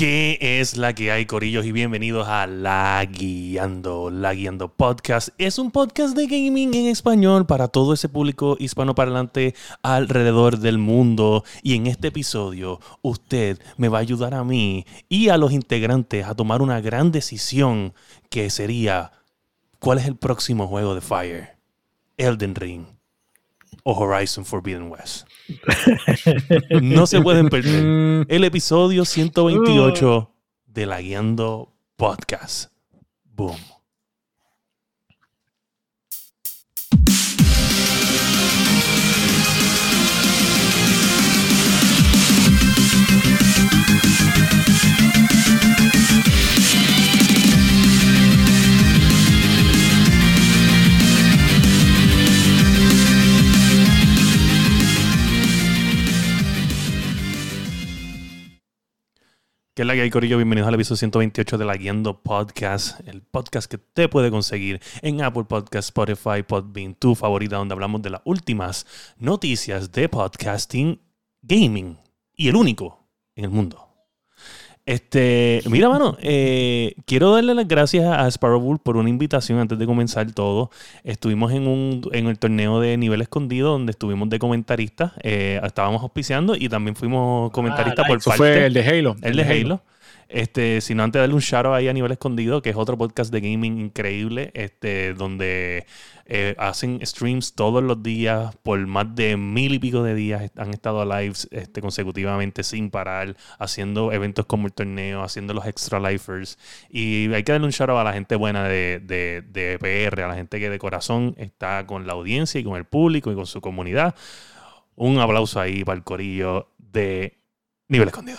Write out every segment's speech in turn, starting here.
¿Qué es la que hay, Corillos? Y bienvenidos a La Guiando. La Guiando Podcast es un podcast de gaming en español para todo ese público hispanoparlante alrededor del mundo. Y en este episodio, usted me va a ayudar a mí y a los integrantes a tomar una gran decisión que sería: ¿cuál es el próximo juego de Fire? Elden Ring o Horizon Forbidden West. No se pueden perder el episodio 128 de La Guiando Podcast. Boom. ¿Qué es Corillo? Bienvenidos al episodio 128 de La Guiando Podcast, el podcast que te puede conseguir en Apple Podcast, Spotify, Podbean, tu favorita, donde hablamos de las últimas noticias de podcasting, gaming y el único en el mundo. Este, mira, mano, eh, quiero darle las gracias a Sparrow Bull por una invitación antes de comenzar todo. Estuvimos en, un, en el torneo de nivel escondido donde estuvimos de comentaristas. Eh, estábamos auspiciando y también fuimos comentaristas Ah, por eso parte. fue el de Halo. El de Halo. Este, sino antes de darle un shout out ahí a nivel escondido, que es otro podcast de gaming increíble, este, donde eh, hacen streams todos los días por más de mil y pico de días. Han estado live este, consecutivamente sin parar, haciendo eventos como el torneo, haciendo los extra lifers. Y hay que darle un shout out a la gente buena de, de, de PR, a la gente que de corazón está con la audiencia y con el público y con su comunidad. Un aplauso ahí para el corillo de nivel escondido.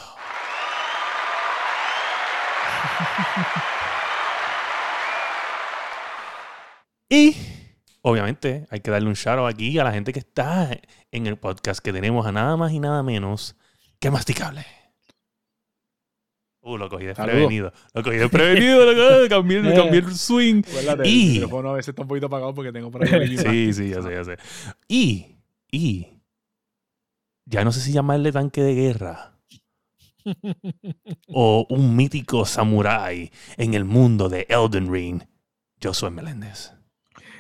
Y obviamente hay que darle un shout out aquí a la gente que está en el podcast que tenemos a nada más y nada menos que masticable. Uh, lo cogí desprevenido. Lo cogí desprevenido, lo cogí, cambié, cambié el swing. Acuérdate, Y- El micrófono a veces está un poquito apagado porque tengo por ahí Sí, sí, ya sé, ya sé. Y, y, ya no sé si llamarle tanque de guerra o un mítico samurái en el mundo de Elden Ring. Yo soy Meléndez.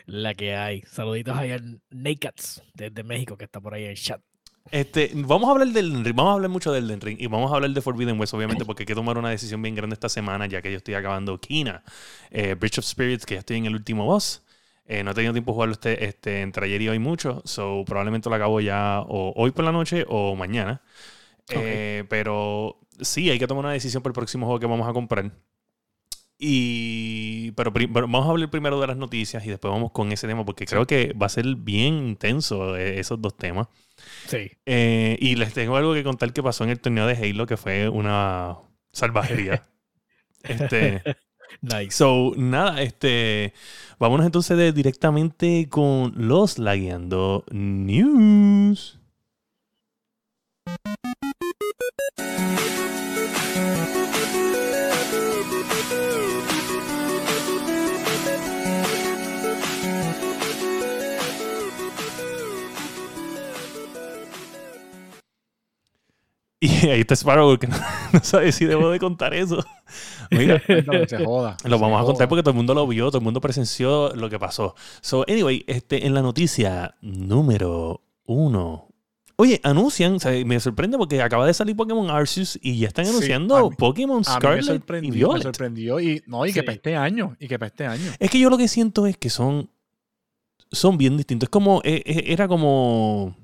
La que hay. Saluditos ahí al Nakeds desde México que está por ahí en el chat. Este, vamos a hablar del Elden Ring, vamos a hablar mucho del Elden Ring y vamos a hablar de Forbidden West, obviamente, porque hay que tomar una decisión bien grande esta semana, ya que yo estoy acabando Kina, eh, Bridge of Spirits, que ya estoy en el último boss. Eh, no he tenido tiempo de jugarlo este, este, entre ayer y hoy mucho, so probablemente lo acabo ya o hoy por la noche o mañana. Eh, pero sí, hay que tomar una decisión por el próximo juego que vamos a comprar. Y, pero, pero vamos a hablar primero de las noticias y después vamos con ese tema, porque creo que va a ser bien intenso eh, esos dos temas. Sí. Eh, y les tengo algo que contar que pasó en el torneo de Halo, que fue una salvajería. este, Nice. so, nada, este, vámonos entonces de- directamente con los Lagueando News. Y ahí está Sparrow, que no, no sabe si debo de contar eso. Mira, se joda. lo vamos a contar porque todo el mundo lo vio, todo el mundo presenció lo que pasó. So, anyway, este, en la noticia número uno. Oye, anuncian, o sea, me sorprende porque acaba de salir Pokémon Arceus y ya están Sí, anunciando a mí- Pokémon A mí me Scarlet y sorprendió, me sorprendió y no, y que para este año, y que para este año. Es que yo lo que siento es que son, son bien distintos. Es como, eh, eh, era como,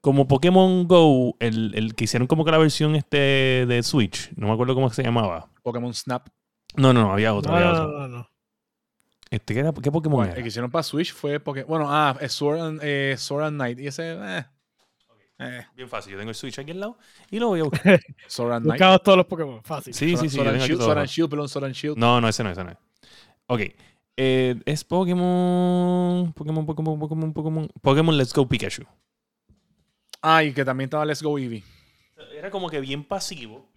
como Pokémon Go, el, el que hicieron como que la versión este de Switch. No me acuerdo cómo se llamaba. Pokémon Snap. No, no, no, había otro. No, había no, otro. no, no, no. Este, ¿qué, era, ¿Qué Pokémon Bueno, era? el que hicieron para Switch fue porque, bueno, ah, es Sword and, eh, Sword and Knight. Y ese, eh, eh, Bien fácil. Yo tengo el Switch aquí al lado y lo voy a buscar. Knight. Buscamos todos los Pokémon. Fácil. Sí, sí, sí. Aquí Shield, and Shield, perdón, and Shield. No, no, ese no, ese no es. Ok. Eh, es Pokémon. Pokémon, Pokémon, Pokémon, Pokémon. Pokémon Let's Go Pikachu. Ah, y que también estaba Let's Go Eevee. Era como que bien pasivo.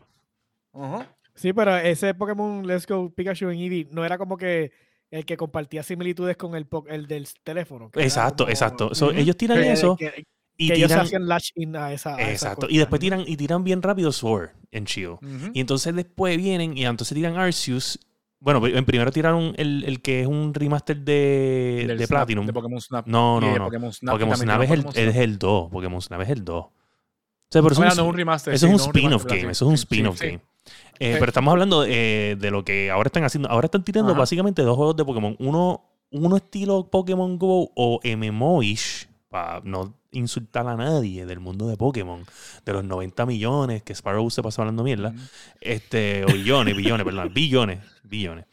Ajá. Sí, pero ese Pokémon Let's Go Pikachu en Eevee no era como que el que compartía similitudes con el, del teléfono. Exacto, como- exacto. So. Ellos tiran que- eso que- Y que ellos tiran, hacían latch in a esa. a exacto. Y después tiran, y tiran bien rápido Sword en Shield. Y entonces después vienen y entonces tiran Arceus. Bueno, en primero tiraron el, el que es un remaster de, Del de Snap, Platinum. De Pokémon Snap. No, no, no. Pokémon Snap. Pokémon Snap es el, Pokémon es Snap. el 2. Pokémon Snap es el 2. O sea, pero eso Ah, es no, un, un remaster. eso sí, es un no, spin-off game. Eso es un spin-off sí. game. Eh, Sí. Pero estamos hablando eh, de lo que ahora están haciendo. Ahora están tirando Ajá. básicamente dos juegos de Pokémon. Uno, uno estilo Pokémon Go o MMO-ish, para no insultar a nadie del mundo de Pokémon, de los 90 millones que Sparrow se pasó hablando mierda. Este, o billones, billones, perdón, billones, billones.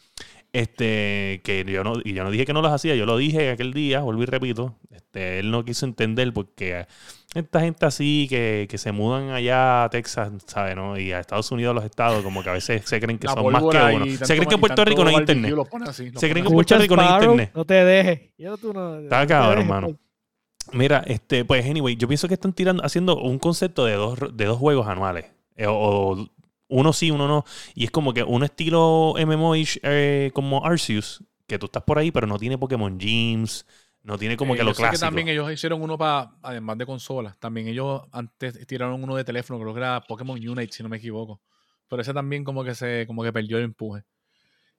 Este, que yo no, y yo no dije que no los hacía, yo lo dije aquel día, vuelvo y repito. Este, él no quiso entender porque esta gente así que, que se mudan allá a Texas, ¿sabes? No? Y a Estados Unidos, a los estados, como que a veces se creen que La son más que uno. Se creen que en Puerto Rico no hay internet. así, Se creen que en Puerto Rico no hay internet. No te dejes. Yo, tú no, Está no cabrón, dejes, mano. pues. Mira, este, pues anyway, yo pienso que están tirando, haciendo un concepto de dos, de dos juegos anuales. Eh, o, uno sí, uno no. Y es como que un estilo MMO-ish eh, como Arceus, que tú estás por ahí, pero no tiene Pokémon Gyms, no tiene como Eh, que lo yo sé que clásico. también ellos hicieron uno para, además de consolas, también ellos antes tiraron uno de teléfono, creo que era Pokémon Unite, si no me equivoco. Pero ese también como que se, como que perdió el empuje.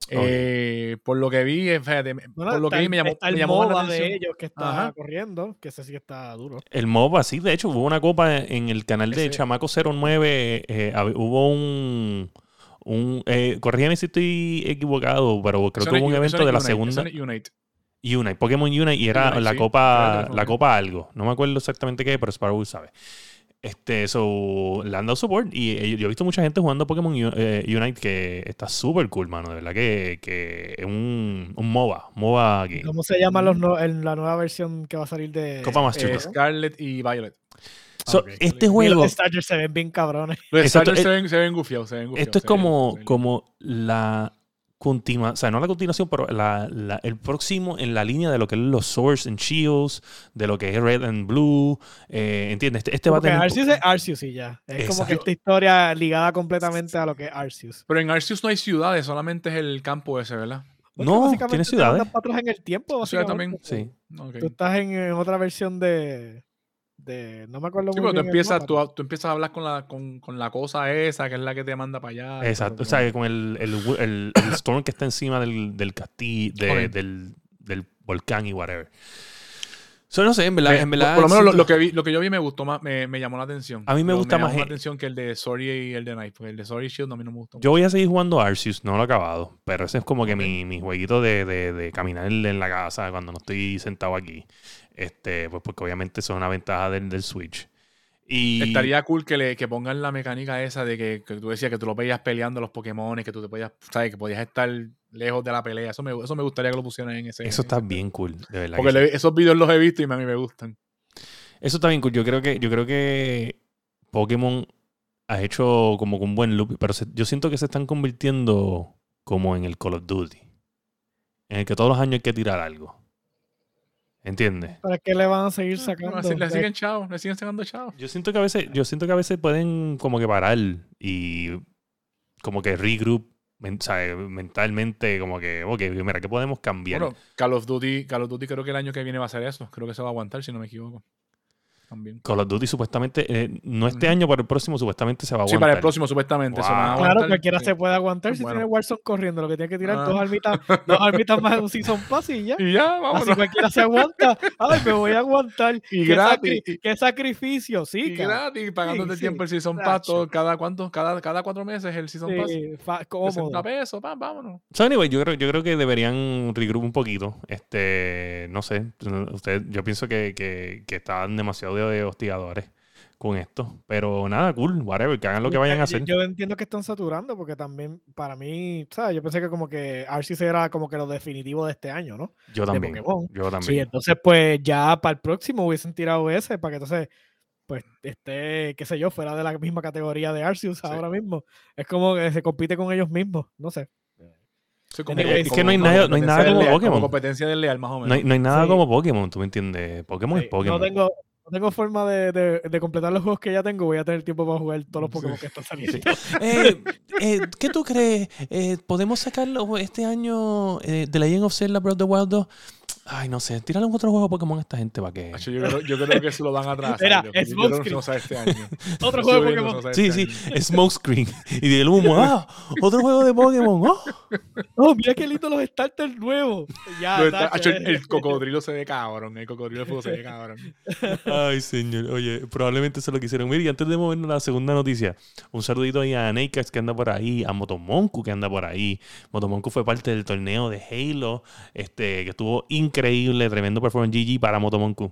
Eh, por lo que vi, eh, fíjate, me- Bueno, por lo que vi me llamó, está el me llamó MOBA de ellos que está Ajá. corriendo, que ese sí que está duro. El MOBA, sí, de hecho, hubo una copa en el canal de Ese- Chamaco 09. eh, hubo un. un eh, corrígeme si estoy equivocado, pero creo Eso que hubo un evento de la Unite, segunda. Unite. Unite, Pokémon Unite, y era Unite, la sí. copa, la copa algo. No me acuerdo exactamente qué, pero Sparrow sabe. Este, so, le han dado support y eh, yo he visto mucha gente jugando Pokémon eh, Unite que está súper cool, mano. De verdad que, que es un, un MOBA, MOBA game. ¿Cómo se llama los no- en la nueva versión que va a salir de Copa Master Eh. Scarlet y Violet. So, este juego, Los Starters se ven bien cabrones. Los eh, se ven, se ven gufiados, se ven gufiados, esto es como, como la continuación, o sea, no la continuación, pero la- la- el próximo en la línea de lo que es los Swords and Shields, de lo que es Red and Blue, eh, ¿entiendes? Este, este va a tener... Arceus es Arceus y ya. Es como que esta historia ligada completamente a lo que es Arceus. Pero en Arceus no hay ciudades, solamente es el campo ese, ¿verdad? Porque No, tiene te ciudades. atrás en el tiempo. También. Sí. Tú estás en, en otra versión de, de. No me acuerdo Sí, muy pero tú bien el empiezas, tú, a- tú empiezas a hablar con la, con, con la cosa esa, que es la que te manda para allá. Exacto, o sea, que con el, el, el- el storm que está encima del, del castillo, de- Ok. del, del volcán y whatever. So, no sé, en verdad, Eh, en verdad por lo menos lo, siento- lo que vi, lo que yo vi me gustó más, me, me llamó la atención. A mí me Lo- gusta llamó más la e- atención que el de Sorry y el de Night, porque el de Sorry Shield a mí no me gustó. Yo voy a seguir jugando Arceus, no lo he acabado, pero ese es como que mi, mi jueguito de, de, de caminar en la casa cuando no estoy sentado aquí. Este, pues porque obviamente eso es una ventaja del, del Switch. Y Estaría cool que, le, que pongan la mecánica esa de que, que tú decías que tú lo veías peleando a los Pokémon, que tú te podías, sabes, que podías estar lejos de la pelea. Eso me, eso me gustaría que lo pusieran en ese. eso está ese- bien cool, de verdad. Porque le- esos videos los he visto y a mí me gustan. Eso está bien cool. Yo creo que, yo creo que Pokémon ha hecho como que un buen loop, pero se- yo siento que se están convirtiendo como en el Call of Duty. En el que todos los años hay que tirar algo. ¿Entiendes? ¿Para qué le van a seguir sacando? le siguen chao, le siguen sacando chao. Yo siento que a veces, yo siento que a veces pueden como que parar y como que regroup men- mentalmente, como que, ok, mira, ¿qué podemos cambiar? Bueno, Call of Duty, Call of Duty creo que el año que viene va a ser eso. Creo que se va a aguantar, si no me equivoco. También. Call of Duty supuestamente, eh, no este año, pero el próximo supuestamente se va a Sí, aguantar. para el próximo, supuestamente. se a. Claro, cualquiera Sí. se puede aguantar si Bueno. tiene Warzone corriendo. Lo que tiene que tirar Ah. dos armitas, dos armitas más en un Season Pass y ya. Y ya, Así vámonos. cualquiera se aguanta. Ay, me voy a aguantar. Y ¿Qué, gratis, sacri- qué sacrificio, sí, Y cara. gratis, pagándote Sí, tiempo el sí, Season. Pass, todo, cada, ¿cuánto? Cada, cada cuatro meses el Season Pass. Sí, fa- 60 cómodo. pesos, pam, vámonos. So, anyway, yo creo, yo creo que deberían regroup un poquito. Este, no sé, usted, yo pienso que, que, que están demasiado de hostigadores con esto. Pero nada, cool, whatever, que hagan lo que vayan a hacer. Yo, entiendo que están saturando porque también para mí, ¿sabes? Yo pensé que como que Arceus era como que lo definitivo de este año, ¿no? Yo también. Pokémon. Yo Sí, también. entonces pues ya para el próximo hubiesen tirado ese para que entonces pues esté, qué sé yo, fuera de la misma categoría de Arceus ahora mismo. Es como que se compite con ellos mismos, no sé. Sí, es que no hay nada- no hay nada como Pokémon. competencia desleal, más o menos. No hay, no hay nada Sí. como Pokémon, ¿tú me entiendes? Pokémon Sí, es Pokémon. No tengo, no tengo forma de, de- de completar los juegos que ya tengo, voy a tener tiempo para jugar todos los. Pokémon que están saliendo. Eh, eh, ¿Qué tú crees? Eh, ¿Podemos sacarlo este año eh, de Legend of Zelda Breath of the Wild 2? Ay, no sé. Tírale un otro juego de Pokémon a esta gente para que. Yo creo, yo creo que se lo van a atrasar. Mira, yo, es yo creo que Smokescreen. no este año. Otro juego de Pokémon. no Sí, este sí. Smokescreen. Y del humo, ¡ah! Otro juego de Pokémon, ¡oh! Oh, mira qué lindo los starters nuevos. Ya, está- el, el cocodrilo se ve cabrón. El cocodrilo de fuego se ve cabrón. Ay, señor. Oye, probablemente es lo que hicieron. Mire, y antes de movernos a la segunda noticia, un saludito ahí a Nakax que anda por ahí, a Motomonku que anda por ahí. Motomonku fue parte del torneo de Halo, este, que estuvo increíble, tremendo performance GG para Motomonku.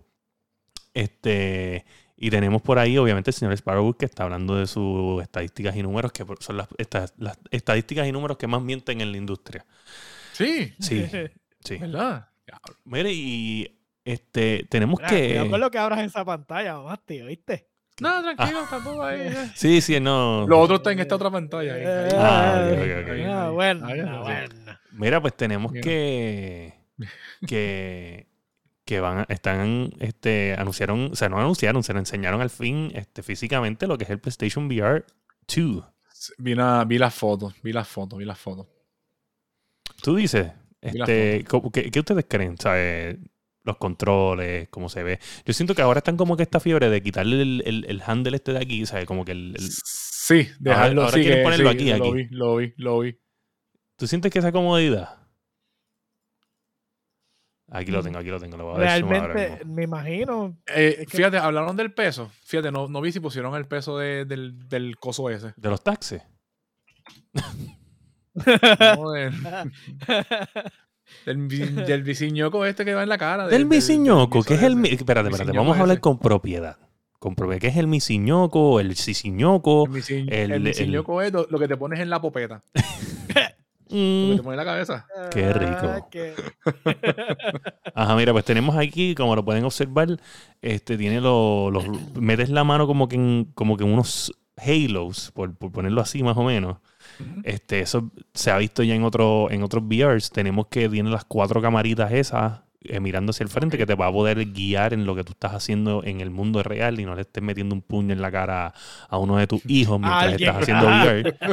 Este, y tenemos por ahí, obviamente, el señor Sparrowwood que está hablando de sus estadísticas y números, que son las, estas- las estadísticas y números que más mienten en la industria. Sí, Sí, sí. ¿verdad? Mire, y este, tenemos Mira, Cuidado que. con lo que abras esa pantalla, mamá, tío, ¿viste? No, tranquilo, tampoco ahí. eh. Sí, sí, no. Lo otro está en esta otra pantalla. ahí, ahí. Ah, ok, Eh, ok, ok. Ahí, ah, bueno, ah, bueno. Mira, pues tenemos Mira. que. que. que van a- están. Este. anunciaron. O sea, no anunciaron, se lo enseñaron al fin este, físicamente lo que es el PlayStation VR 2. Vi, la- vi las fotos, vi las fotos, vi las fotos. Tú dices. Este, ¿cómo- qué, qué ustedes creen? ¿Sabes? Los controles, cómo se ve. Yo siento que ahora están como que esta fiebre de quitarle el, el, el handle este de aquí, ¿sabes? Como que el, el- Sí, dejarlo ahora sí, quieren que- ponerlo sí, aquí, Lo aquí. vi, lo vi, lo vi. ¿Tú sientes que esa comodidad? Aquí lo tengo, aquí lo tengo. Lo voy a Realmente, me imagino. Eh, Es que- Fíjate, hablaron del peso. Fíjate, no, no vi si pusieron el peso de- del, del coso ese. De los taxis. No, del, del, biciñoco este que va en la cara. Del misiñoco, del ¿qué es el... mi- ese. Espérate, espérate, vamos a hablar con propiedad. Con propiedad. ¿Qué es el misiñoco, el sisiñoco? El, misiñ- el- el el- misiñoco es lo, lo que te pones en la popeta. Lo Mm, que te pones en la cabeza. Qué rico. Ah, Ajá, mira, pues tenemos aquí, como lo pueden observar, este tiene los... los metes la mano como que en, como que en unos halos, por, por ponerlo así más o menos. Este, eso se ha visto ya en, otro, en otros VRs. Tenemos que tiene las cuatro camaritas esas mirando hacia el frente que te va a poder guiar en lo que tú estás haciendo en el mundo real y no le estés metiendo un puño en la cara a uno de tus hijos mientras estás haciendo VR.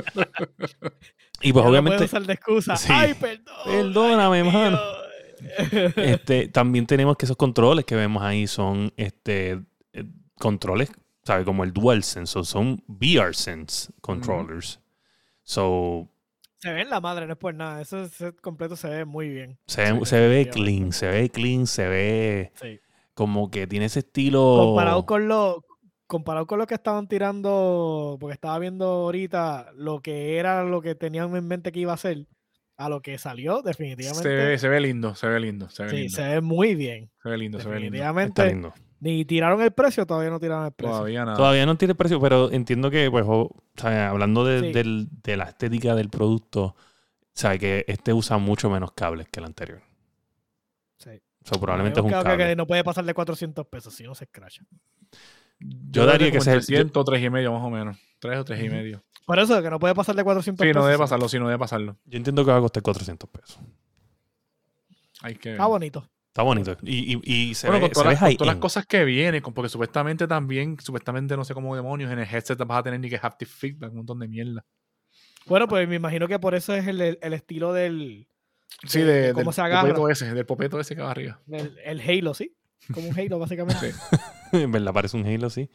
Y pues obviamente, puedo usar de excusa. Sí. Ay, perdón. perdóname, ay, mano. Este, también tenemos que esos controles que vemos ahí son este, eh, controles, ¿sabes? Como el DualSense, o son VR Sense controllers. So, Se ve en la madre, no es por nada. Ese set completo se ve muy bien. se, Sí, ve- se ve clean, se ve clean, se ve Sí. como que tiene ese estilo. Comparado con lo comparado con lo que estaban tirando, porque estaba viendo ahorita lo que era lo que tenían en mente que iba a ser, a lo que salió, definitivamente. Se ve, se ve lindo, se ve lindo, se ve sí, lindo. se ve muy bien. Se ve lindo, se ve lindo. Está Definitivamente. lindo. Ni tiraron el precio, todavía no tiraron el precio. Todavía nada. Todavía no tiene precio, pero entiendo que, pues, o- hablando de, Sí. del- de la estética del producto, sabe que este usa mucho menos cables que el anterior. Sí. So, probablemente es un Creo que- cable. que no puede pasar de 400 pesos si no se escracha. Yo daría que sea- 300 o 3 y medio más o menos. 3 o 3 y medio. Por eso, que no puede pasar de 400 Sí, pesos. no debe pasarlo, sí, no debe pasarlo. Yo entiendo que va a costar 400 pesos. Hay que ver. Está bonito. Está bonito. Y, y, y se bueno, ve, con todas, se ve las, con high todas las cosas que vienen, porque supuestamente también, supuestamente no sé cómo demonios, en el headset vas a tener ni que haptic feedback, un montón de mierda. Bueno, pues me imagino que por eso es el, el- estilo del, Sí, De- de, de cómo del se agarra. popeto ese, del popeto ese que va arriba. del- el Halo, ¿sí? Como un Halo, básicamente. Sí. en verdad parece un Halo, sí.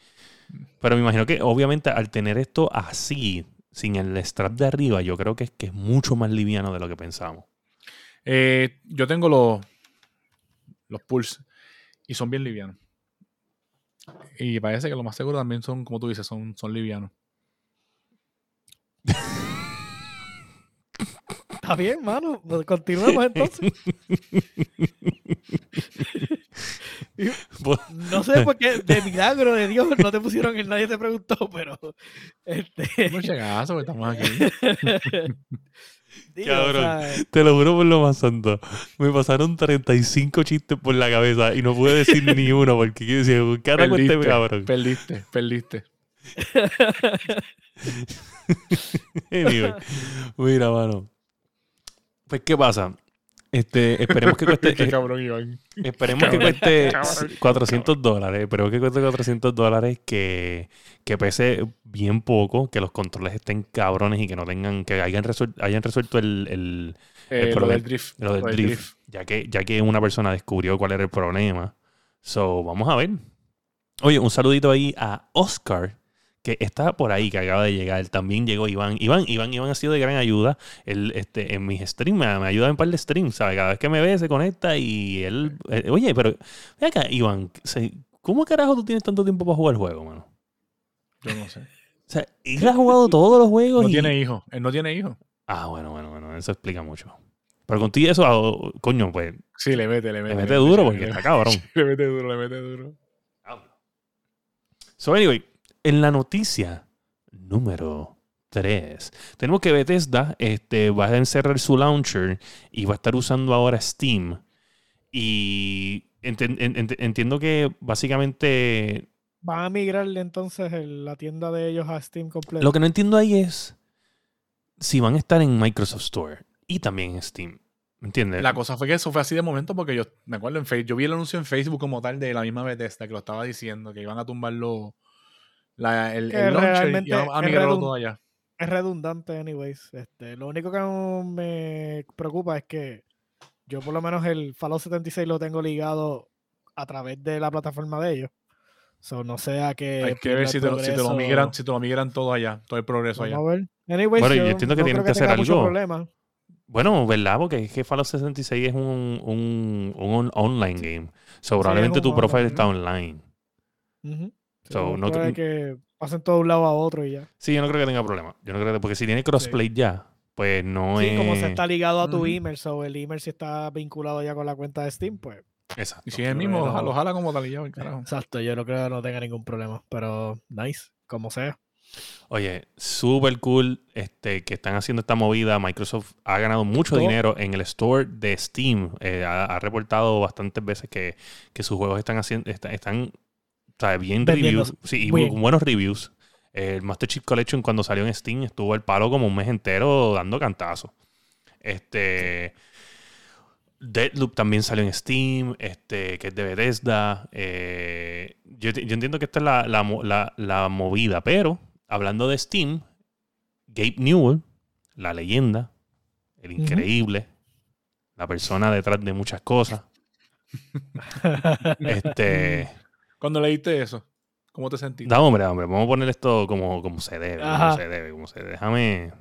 Pero me imagino que obviamente al tener esto así, sin el strap de arriba, yo creo que es que es mucho más liviano de lo que pensábamos. Eh, yo tengo los, los Pulse y son bien livianos. Y parece que lo más seguro también son, como tú dices, son, son livianos. Está bien, mano. Pues Continuemos entonces. No sé por qué, de milagro de Dios, no te pusieron el nadie te preguntó, pero. Este, No llegazo, que estamos aquí. digo, Cabrón. Te lo juro por lo más santo. Me pasaron 35 chistes por la cabeza y no pude decir ni uno porque yo decía, ¿qué este Perdiste, cabrón? perdiste, perdiste. Anyway, mira, mano. Pues, ¿qué pasa? Este, esperemos que cueste, Qué eh, cabrón, Iván. esperemos que Cabrón, cueste cabrón, 400 dólares. Esperemos que cueste 400 dólares, que, que pese bien poco, que los controles estén cabrones y que no tengan, que hayan resuelto, hayan resuelto el, el, Eh, lo problema- del drift. lo del drift, Ya, que, ya que una persona descubrió cuál era el problema. So, vamos a ver. Oye, un saludito ahí a Oscar, que está por ahí, que acaba de llegar. También llegó Iván. Iván, Iván, Iván ha sido de gran ayuda él, este, en mis streams. Me, me ayuda en un par de streams, ¿sabes? Cada vez que me ve se conecta y él... eh, oye, pero... Ve acá, Iván, ¿cómo carajo tú tienes tanto tiempo para jugar el juego, mano? Yo no sé. O sea, él ha jugado todos los juegos No y... tiene hijo. Él no tiene hijo. Ah, bueno, bueno, bueno. Eso explica mucho. Pero contigo eso, ah, coño, pues Sí, le mete, le le mete. mete duro porque está cabrón. le mete duro, le mete duro. So, anyway, en la noticia número 3, tenemos que Bethesda este, va a encerrar su launcher y va a estar usando ahora Steam. Y entiendo que básicamente Van a migrarle entonces el- la tienda de ellos a Steam completo. lo que no entiendo ahí es si van a estar en Microsoft Store y también en Steam. ¿Me entiendes? La cosa fue que eso fue así de momento porque yo me acuerdo en Facebook, yo vi el anuncio en Facebook como tal de la misma Bethesda que lo estaba diciendo, que iban a tumbarlo la, el, Que el launcher y iban a es migrarlo redun- todo allá. Es redundante, anyways. Este, lo único que me preocupa es que yo por lo menos el Fallout 76 lo tengo ligado a través de la plataforma de ellos. So, no sea que... Hay que ver si te, lo, si te lo migran, si te lo migran todo allá, todo el progreso allá. A ver. Anyways, Bueno, yo yo entiendo que no tienen creo que hacer algo. problema. Bueno, ¿verdad? Porque es que Fallout 66 es un, un, un online game. So, es probablemente un tu profile online, está ¿no? online. Ujú. So, So, no te- que pasen todo de un lado a otro y ya. Sí, yo no creo que tenga problema. Yo no creo que, porque si tiene crossplay ya, pues no Sí, es. como se está ligado a tu Ujú. email, so el email si está vinculado ya con la cuenta de Steam, pues Exacto. Y si es el mismo, lo, lo jala como tal y ya, el carajo. exacto, yo no creo que no tenga ningún problema, pero nice, como sea. Oye, súper cool este, que están haciendo esta movida. Microsoft ha ganado mucho Todo- dinero en el store de Steam. Eh, ha, ha reportado bastantes veces que, que sus juegos están haciendo, están o sea, bien reviews. Sí, y bien. buenos reviews. El Master Chief Collection cuando salió en Steam estuvo el palo como un mes entero dando cantazos. Este. Deadloop también salió en Steam, este, que es de Bethesda. Eh, yo, yo entiendo que esta es la, la la- la movida, pero hablando de Steam, Gabe Newell, la leyenda, el increíble, la persona detrás de muchas cosas, este, Cuando leíste eso, ¿cómo te sentiste? da hombre, hombre, vamos a poner esto como, como se debe, como se debe, como se debe. Déjame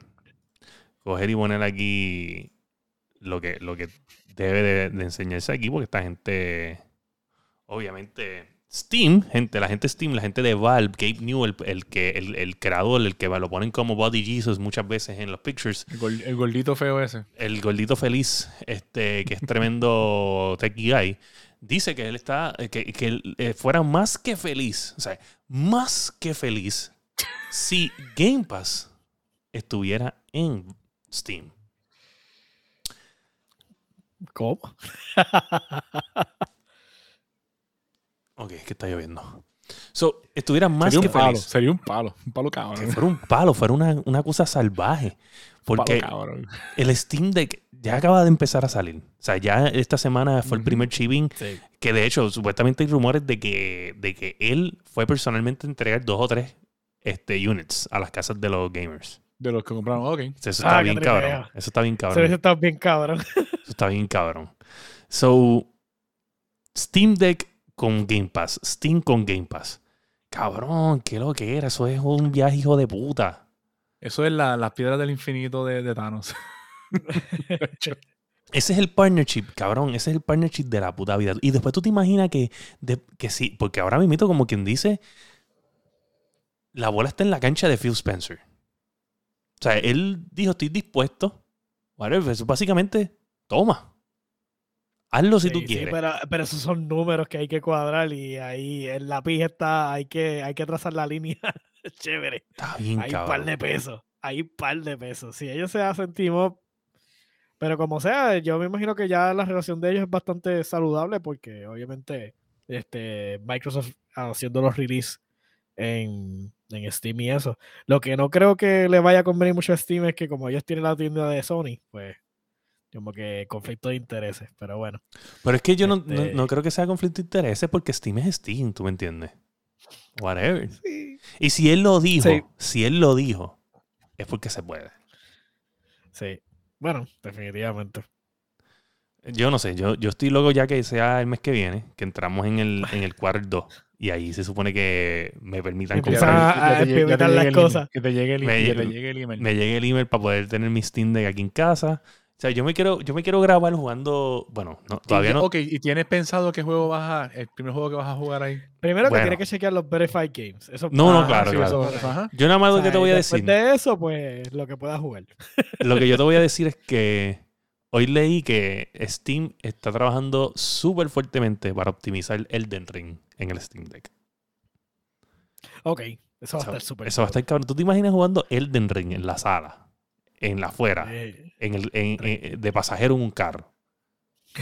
coger y poner aquí lo que, lo que debe de, de enseñarse aquí, porque esta gente, obviamente, Steam, gente, la gente Steam, la gente de Valve, Gabe Newell, el, el que, el, el creador, el que lo ponen como Body Jesus muchas veces en los pictures, El, gol- el gordito feo ese. el gordito feliz, este, que es tremendo techie guy, dice que él está, que, que él, eh, fuera más que feliz, o sea, más que feliz si Game Pass estuviera en Steam. ¿Cómo? Ok, es que está lloviendo. So, estuviera más sería que un palo, feliz. sería un palo, un palo Que cabrón. fuera un palo, fuera una, una cosa salvaje. Porque palo el Steam Deck ya acaba de empezar a salir. O sea, ya esta semana fue el primer Sí. Que de hecho, supuestamente hay rumores de que, de que él fue personalmente a entregar dos o tres este, units a las casas de los gamers. De los que compraron, ok. Eso está Ah, bien cabrón. Eso está bien cabrón. ve está bien cabrón. Eso está bien cabrón. So, Steam Deck con Game Pass. Steam con Game Pass. Cabrón, qué lo que era. Eso es un viaje hijo de puta. Eso es la- las piedras del infinito de, de Thanos. Ese es el partnership, cabrón. Ese es el partnership de la puta vida. Y después tú te imaginas que, de- que sí, porque ahora mismo, como quien dice, la bola está en la cancha de Phil Spencer. O sea, él dijo, estoy dispuesto. Whatever. Eso básicamente, toma. Hazlo si Sí, tú sí, quieres. pero, pero esos son números que hay que cuadrar y ahí en la pija está, hay que, hay que trazar la línea chévere. Está bien, Hay un par de pesos. Hay un par de pesos. Si ellos se hacen team up, pero como sea, yo me imagino que ya la relación de ellos es bastante saludable porque obviamente este, Microsoft haciendo los release en, en Steam y eso. Lo que no creo que le vaya a convenir mucho a Steam es que como ellos tienen la tienda de Sony, pues como que conflicto de intereses, pero bueno. Pero es que yo no, no- Este- no creo que sea conflicto de intereses porque Steam es Steam, ¿tú me entiendes? Whatever. Y si él lo dijo, Sí. si él lo dijo, es porque se puede. Sí. Bueno, definitivamente. Yo no sé, yo, yo estoy loco ya que sea el mes que viene, que entramos en el, en el quarter 2. Y ahí se supone que me permitan comprar. a- llegue- ya te las cosas. email, Que te llegue el, Me que te llegue el email. Me llegue el email para poder tener mi Steam Deck aquí en casa. O sea, yo me quiero, yo me quiero grabar jugando. Bueno, no, todavía no. Ok, ¿y tienes pensado qué juego vas a... El primer juego que vas a jugar ahí? Primero Bueno. que tiene que chequear los verified games. Eso, No, no, Ah, claro, sí, claro. eso-. Yo nada más O lo sea, que te voy a decir. de eso, pues lo que puedas jugar. Lo que yo te voy a decir es que hoy leí que Steam está trabajando súper fuertemente para optimizar Elden Ring en el Steam Deck. Ok, eso va a estar súper eso va a estar cabrón. ¿Tú te imaginas jugando Elden Ring en la sala? En la afuera. En el, en- en- de pasajero en un carro.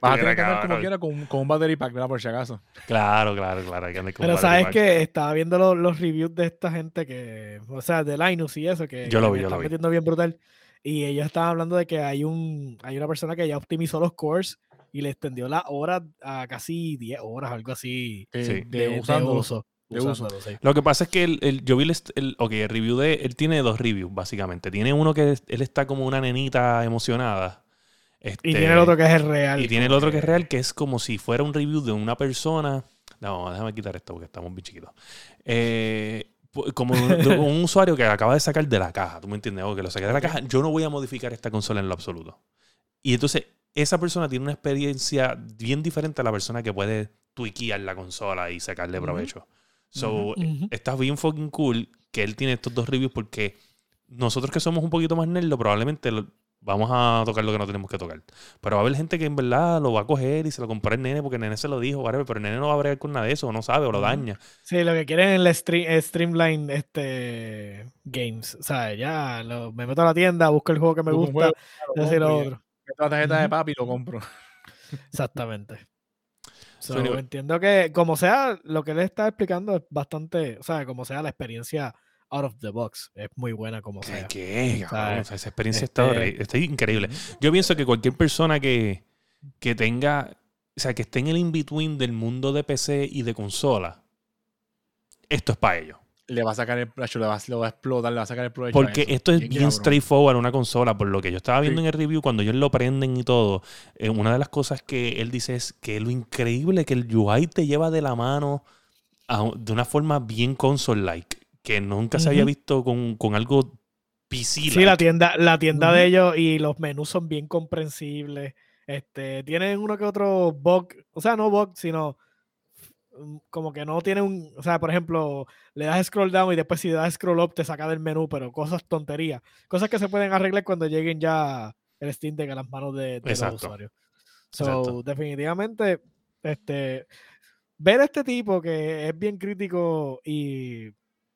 Vas a tener que andar Cabrón. como quiera con, con un battery pack, ¿verdad? Por si acaso. Claro, claro, claro. hay que andar con Pero sabes que estaba viendo lo- los reviews de esta gente que, o sea, de Linus y eso, que, Yo lo que vi, yo lo vi. metiendo bien brutal. Y ellos estaban hablando de que hay un hay una persona que ya optimizó los cores y le extendió la hora a casi 10 horas, algo así, De, Sí. de de, de usándolo. uso. de uso. usándolo, sí. Lo que pasa es que el, el- yo vi el, el- ok, el review de él tiene dos reviews básicamente. Tiene uno que es- él está como una nenita emocionada. Y Este, tiene el otro que es el real. y tiene el otro que es real, que es como si fuera un review de una persona. No, déjame quitar esto porque estamos bien chiquitos. Eh, como un usuario que acaba de sacar de la caja, ¿tú me entiendes? O que lo saqué de la caja. Yo no voy a modificar esta consola en lo absoluto. Y entonces, esa persona tiene una experiencia bien diferente a la persona que puede tweakear la consola y sacarle provecho. So, Ujú. está bien fucking cool que él tiene estos dos reviews porque nosotros que somos un poquito más nerdos probablemente lo- vamos a tocar lo que no tenemos que tocar. Pero va a haber gente que en verdad lo va a coger y se lo comprará el nene porque el nene se lo dijo, whatever, pero el nene no va a bregar con nada de eso, o no sabe, o lo daña. Sí, lo que quieren es el stream- streamline este games. O sea, ya lo- me meto a la tienda, busco el juego que me gusta, juego, lo decir lo otro. Meto la tarjeta de papi y lo compro. Exactamente. So, anyway. entiendo que, como sea, lo que él está explicando es bastante, o sea, como sea, la experiencia out of the box es muy buena como ¿Qué? sea. qué, sea, O sea, esa experiencia está, este- horri- está increíble. Yo pienso que cualquier persona que, que tenga, o sea, que esté en el in-between del mundo de PC y de consola, esto es para ellos. Le va a sacar el provecho, le va, lo va a explotar, le va a sacar el provecho. a Porque eso. esto es Bien bien straightforward, una consola, por lo que yo estaba viendo Sí. en el review, cuando ellos lo prenden y todo, eh, una de las cosas que él dice es que lo increíble que el UI te lleva de la mano a de una forma bien console-like, que nunca se había visto con, con algo PC. Sí, la tienda, la tienda de ellos y los menús son bien comprensibles. Este, tienen uno que otro bug, o sea, no bug, sino como que no tiene un, o sea, por ejemplo, le das scroll down y después si le das scroll up te saca del menú, pero cosas tonterías, cosas que se pueden arreglar cuando lleguen ya el Steam Deck a las manos de, de los usuarios. So, Exacto. definitivamente, este, ver a este tipo que es bien crítico y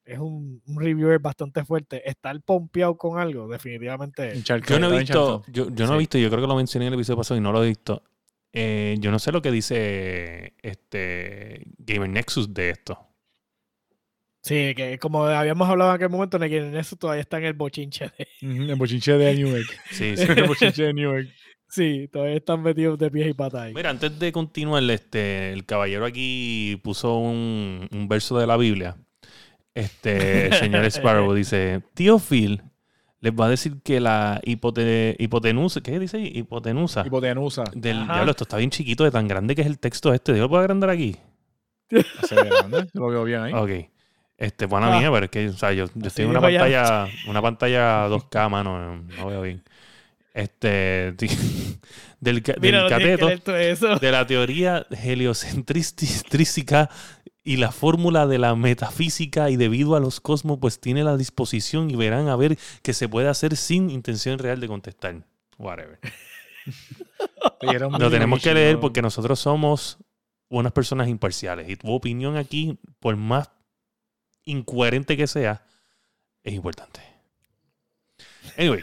es un, un reviewer bastante fuerte, estar pompeado con algo, definitivamente. Yo no he visto, yo, yo no he visto, yo creo que lo mencioné en el episodio pasado y no lo he visto. Eh, yo no sé lo que dice este Gamer Nexus de esto. Sí, que como habíamos hablado en aquel momento, en el- en eso todavía está en el bochinche. de- El bochinche de Newegg. Sí, sí. El bochinche de Newegg. sí, todavía están metidos de pies y patas ahí. Mira, antes de continuar, este, el caballero aquí puso un, un verso de la Biblia. Este, el señor Sparrow dice, tío Phil les va a decir que la hipote- hipotenusa, ¿qué dice? ahí? Hipotenusa. Hipotenusa. Del Ajá. diablo, esto está bien chiquito, de tan grande que es el texto este. ¿Yo lo puedo agrandar aquí? Se ve grande, Lo veo bien ahí. Ok. Este, buena Ah. mía, pero es que, o sea, yo, yo estoy en una ya. pantalla, una pantalla 2K, mano, no veo bien. Este, del, Mira, del no que cateto, eso. de la teoría heliocentrística y la fórmula de la metafísica y debido a los cosmos, pues tiene la disposición y verán a ver que se puede hacer sin intención real de contestar. Whatever. Lo tenemos que leer porque nosotros somos unas personas imparciales y tu opinión aquí, por más incoherente que sea, es importante. Anyway,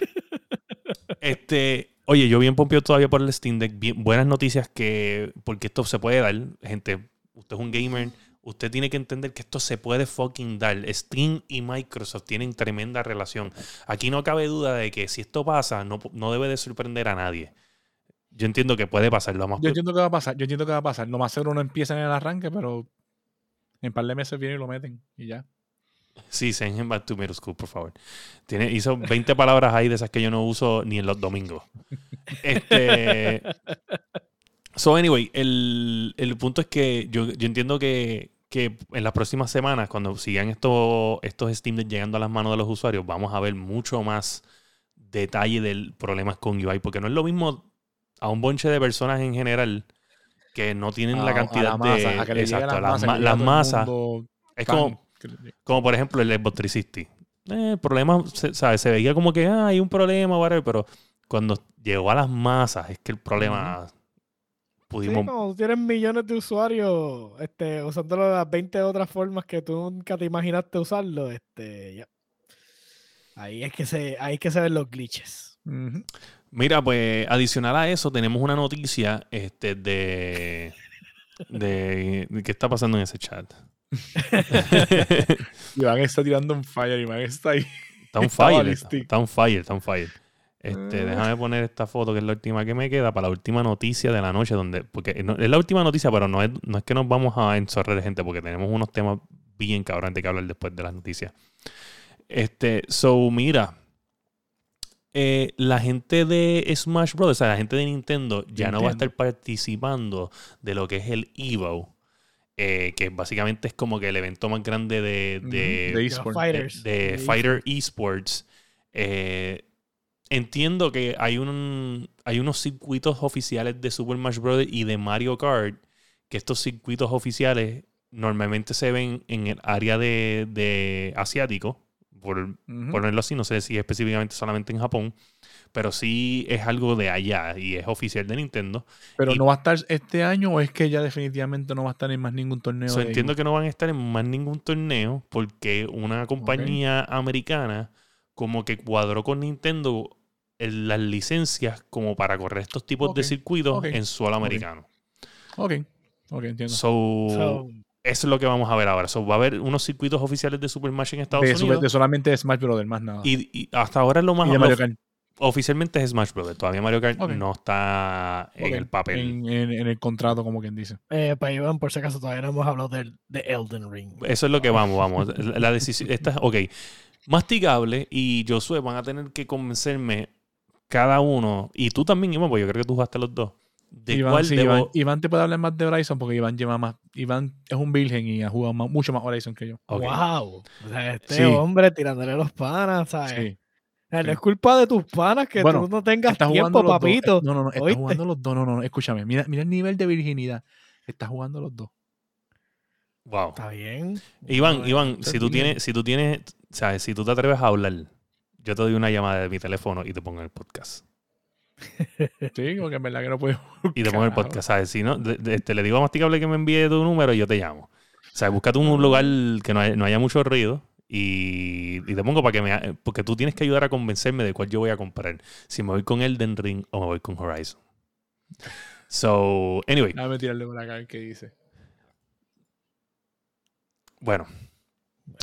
este, oye, yo bien pompeo todavía por el Steam Deck, bien- buenas noticias que, porque esto se puede dar, gente, usted es un gamer, usted tiene que entender que esto se puede fucking dar. Steam y Microsoft tienen tremenda relación. Aquí no cabe duda de que si esto pasa, no, no debe de sorprender a nadie. Yo entiendo que puede pasar. Lo más Yo entiendo que va a pasar. Yo entiendo que va a pasar. Lo más seguro no empieza en el arranque, pero en par de meses vienen y lo meten y ya. Sí, send him back to middle school, por favor. Tiene, hizo 20 palabras ahí de esas que yo no uso ni en los domingos. Este. So, anyway, el, el punto es que yo, yo entiendo que, que en las próximas semanas, cuando sigan estos, estos Steam Deck llegando a las manos de los usuarios, vamos a ver mucho más detalle del problemas con UI, porque no es lo mismo a un bonche de personas en general que no tienen la a cantidad masa, de. a que le llegue exacto, la las, masas. Es como, como por ejemplo el Xbox 360. Eh, el problema, se, ¿sabes? se veía como que ah, hay un problema, whatever, pero cuando llegó a las masas es que el problema pudimos... como tú tienes millones de usuarios este, usándolo de las 20 otras formas que tú nunca te imaginaste usarlo, este, ya. Ahí es que se, ahí es que se ven los glitches. Mira, pues adicional a eso tenemos una noticia este, de, de, de qué está pasando en ese chat. Iván está tirando un fire, Iván está ahí. Está un fire, está, está un fire, está un fire. Este, Ah. déjame poner esta foto que es la última que me queda para la última noticia de la noche, donde, porque no- es la última noticia, pero no es, no es que nos vamos a enzorrer gente, porque tenemos unos temas bien cabrantes que hablar después de las noticias. Este, so mira, eh, la gente de Smash Bros., o sea, la gente de Nintendo ya no va a estar participando de lo que es el Evo, eh, que básicamente es como que el evento más grande de, de, de, de de Fighter Esports. eh, entiendo que hay, un, hay unos circuitos oficiales de Super Smash Bros. y de Mario Kart, que estos circuitos oficiales normalmente se ven en el área de, de asiático, por ponerlo así, no sé si específicamente solamente en Japón, pero sí es algo de allá y es oficial de Nintendo. Pero y- no va a estar este año o es que ya definitivamente no va a estar en más ningún torneo. So, de entiendo que no van a estar en más ningún torneo porque una compañía americana como que cuadró con Nintendo el- las licencias como para correr estos tipos de circuitos en suelo americano. Ok, ok, entiendo. So, So, eso es lo que vamos a ver ahora. So, va a haber unos circuitos oficiales de Super Smash en Estados de, Unidos. de solamente de Smash Brothers, más nada. y, y hasta ahora lo más Y de Mario of- Kart. oficialmente es Smash Bros. Todavía Mario Kart no está en el papel. En, en- en el contrato, como quien dice. eh, para Iván, por si acaso, todavía no hemos hablado del- de, Elden Ring. Eso es lo que vamos, vamos. La la decisión, esta, ok. Masticable y Josué van a tener que convencerme cada uno, y tú también, Iván, porque yo creo que tú jugaste los dos, de Iván, cuál sí, debo... Iván, Iván te puede hablar más de Horizon porque Iván lleva más. Iván es un virgen y ha jugado más- mucho más Horizon que yo. Ok. Wow. O sea, este Sí. hombre tirándole los panas, ¿sabes? Sí. O sea, No es culpa de tus panas que Bueno, tú no tengas tiempo, papito. dos. No, no, no. Está ¿oíste? jugando los dos. No, no, no. Escúchame. Mira, mira el nivel de virginidad. Está jugando los dos. Wow. Está bien. Iván, Iván, si tú tienes, si tú tienes, sabes, si tú te atreves a hablar, yo te doy una llamada de mi teléfono y te pongo en el podcast. Sí, porque en verdad que no puedo. Y te pongo en el podcast, ¿sabes? Si no, de- de- te le digo a Masticable que me envíe tu número y yo te llamo. O sea, búscate un lugar que no haya, no haya mucho ruido y, y te pongo para que me... Porque tú tienes que ayudar a convencerme de cuál yo voy a comprar. Si me voy con Elden Ring o me voy con Horizon. So, anyway, Déjame tirarle por acá ver qué dice. bueno.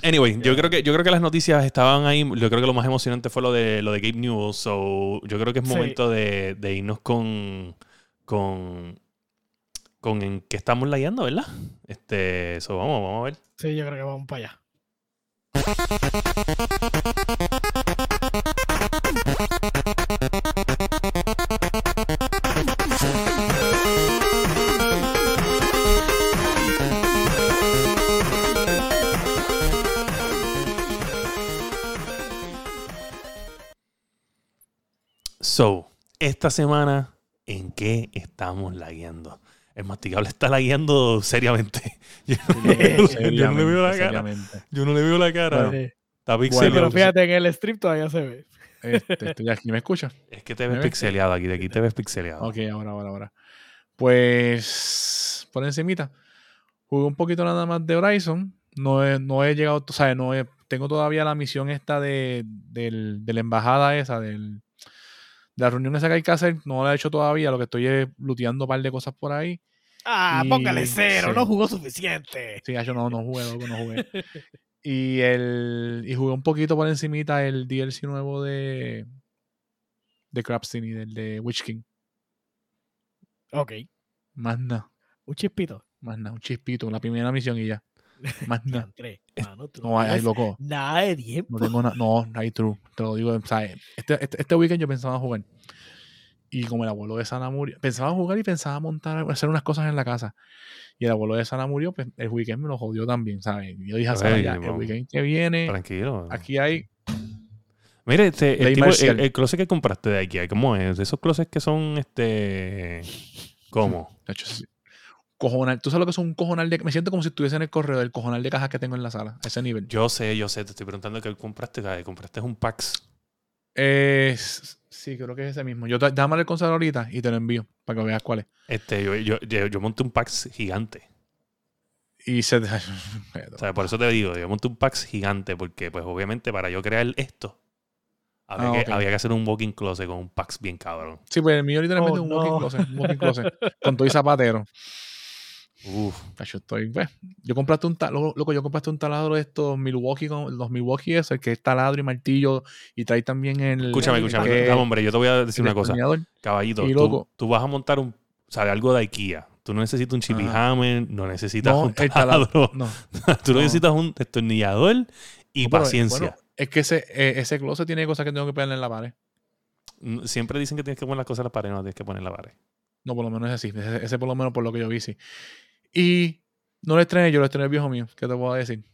Anyway, yo creo que yo creo que las noticias estaban ahí. Yo creo que lo más emocionante fue lo de lo de Gabe Newell. So, yo creo que es Sí. momento de, de irnos con con con en qué estamos layando, ¿verdad? Este, so, vamos, vamos a ver. Sí, yo creo que vamos para allá. So, esta semana, ¿en qué estamos lagueando? El masticable está lagueando seriamente. Yo no, yo no le veo la cara. Yo no le veo la cara. Está bueno, Sí, pero fíjate, en el strip todavía se ve. Este, estoy aquí. ¿Me escuchas? es que te ves ¿Me ves? pixeleado aquí. De aquí te ves pixeleado. Ok, ahora, ahora, ahora. Pues, por encimita. Jugué un poquito nada más de Horizon. No he, no he llegado, o sea, no he- tengo todavía la misión esta de, del- de la embajada esa, del, de la reunión esa que hay que hacer. No la he hecho todavía. Lo que estoy es looteando un par de cosas por ahí. Ah, Y- póngale cero, sí. no jugó suficiente. Sí, yo no, no jugué, no jugué. Y el y jugué un poquito por encimita el DLC nuevo de de Crabstini, del de Witch King. Ok, Más nada, un chispito. más nada, un chispito, la primera misión y ya. Más nada. No, ay, ay, tienes loco. nada de tiempo. No tengo nada. No, hay true. Te lo digo. o sea, este, este, este weekend yo pensaba jugar. Y como el abuelo de Sana murió, pensaba jugar y pensaba montar, hacer unas cosas en la casa. Y el abuelo de Sana murió, pues el weekend me lo jodió también, ¿sabes? Y yo dije a Sana, Ey, ya, el weekend que viene, Tranquilo. aquí hay. Mire, este, el, tipo- el, el closet que compraste de IKEA, ¿cómo es? De esos closets que son, este... ¿Cómo? Cojonal. ¿Tú sabes lo que es un cojonal de Me siento como si estuviese en el correo del cojonal de cajas que tengo en la sala, a ese nivel. Yo sé, yo sé, te estoy preguntando que compraste, ¿sabes? compraste un Pax. Eh, sí, creo que es ese mismo. Yo te, dámale el consejo ahorita y te lo envío para que veas cuál es. Este, yo, yo, yo, yo monté un Pax gigante. Y se. O sea, por eso te digo, yo monté un Pax gigante, porque pues obviamente para yo crear esto, había, Ah, que, ok. había que hacer un walking closet con un Pax bien cabrón. Sí, pues el mío literalmente Oh, es un walking closet, un walking closet, con todo y zapatero. Uf, Yo estoy, pues, yo compraste un taladro, loco, yo compraste un taladro de estos Milwaukee, los Milwaukee es el que es taladro y martillo y trae también el escúchame, el escúchame. que- Dame, hombre, yo te voy a decir una cosa. Caballito, tú, vas a montar un, ¿sabes? Algo de IKEA. Tú no necesitas un Ajá. hammer, no necesitas No, un taladro. taladro, no. tú no. necesitas un destornillador y No, pero, paciencia. bueno, es que ese, eh, ese closet tiene cosas que tengo que ponerle en la pared. Mm, Siempre dicen que tienes que poner las cosas en la pared, no tienes que poner en la pared. No, por lo menos es así. Ese, ese por lo menos por lo que yo vi, sí. Y no lo estrené yo, lo estrené el viejo mío. ¿Qué te puedo decir?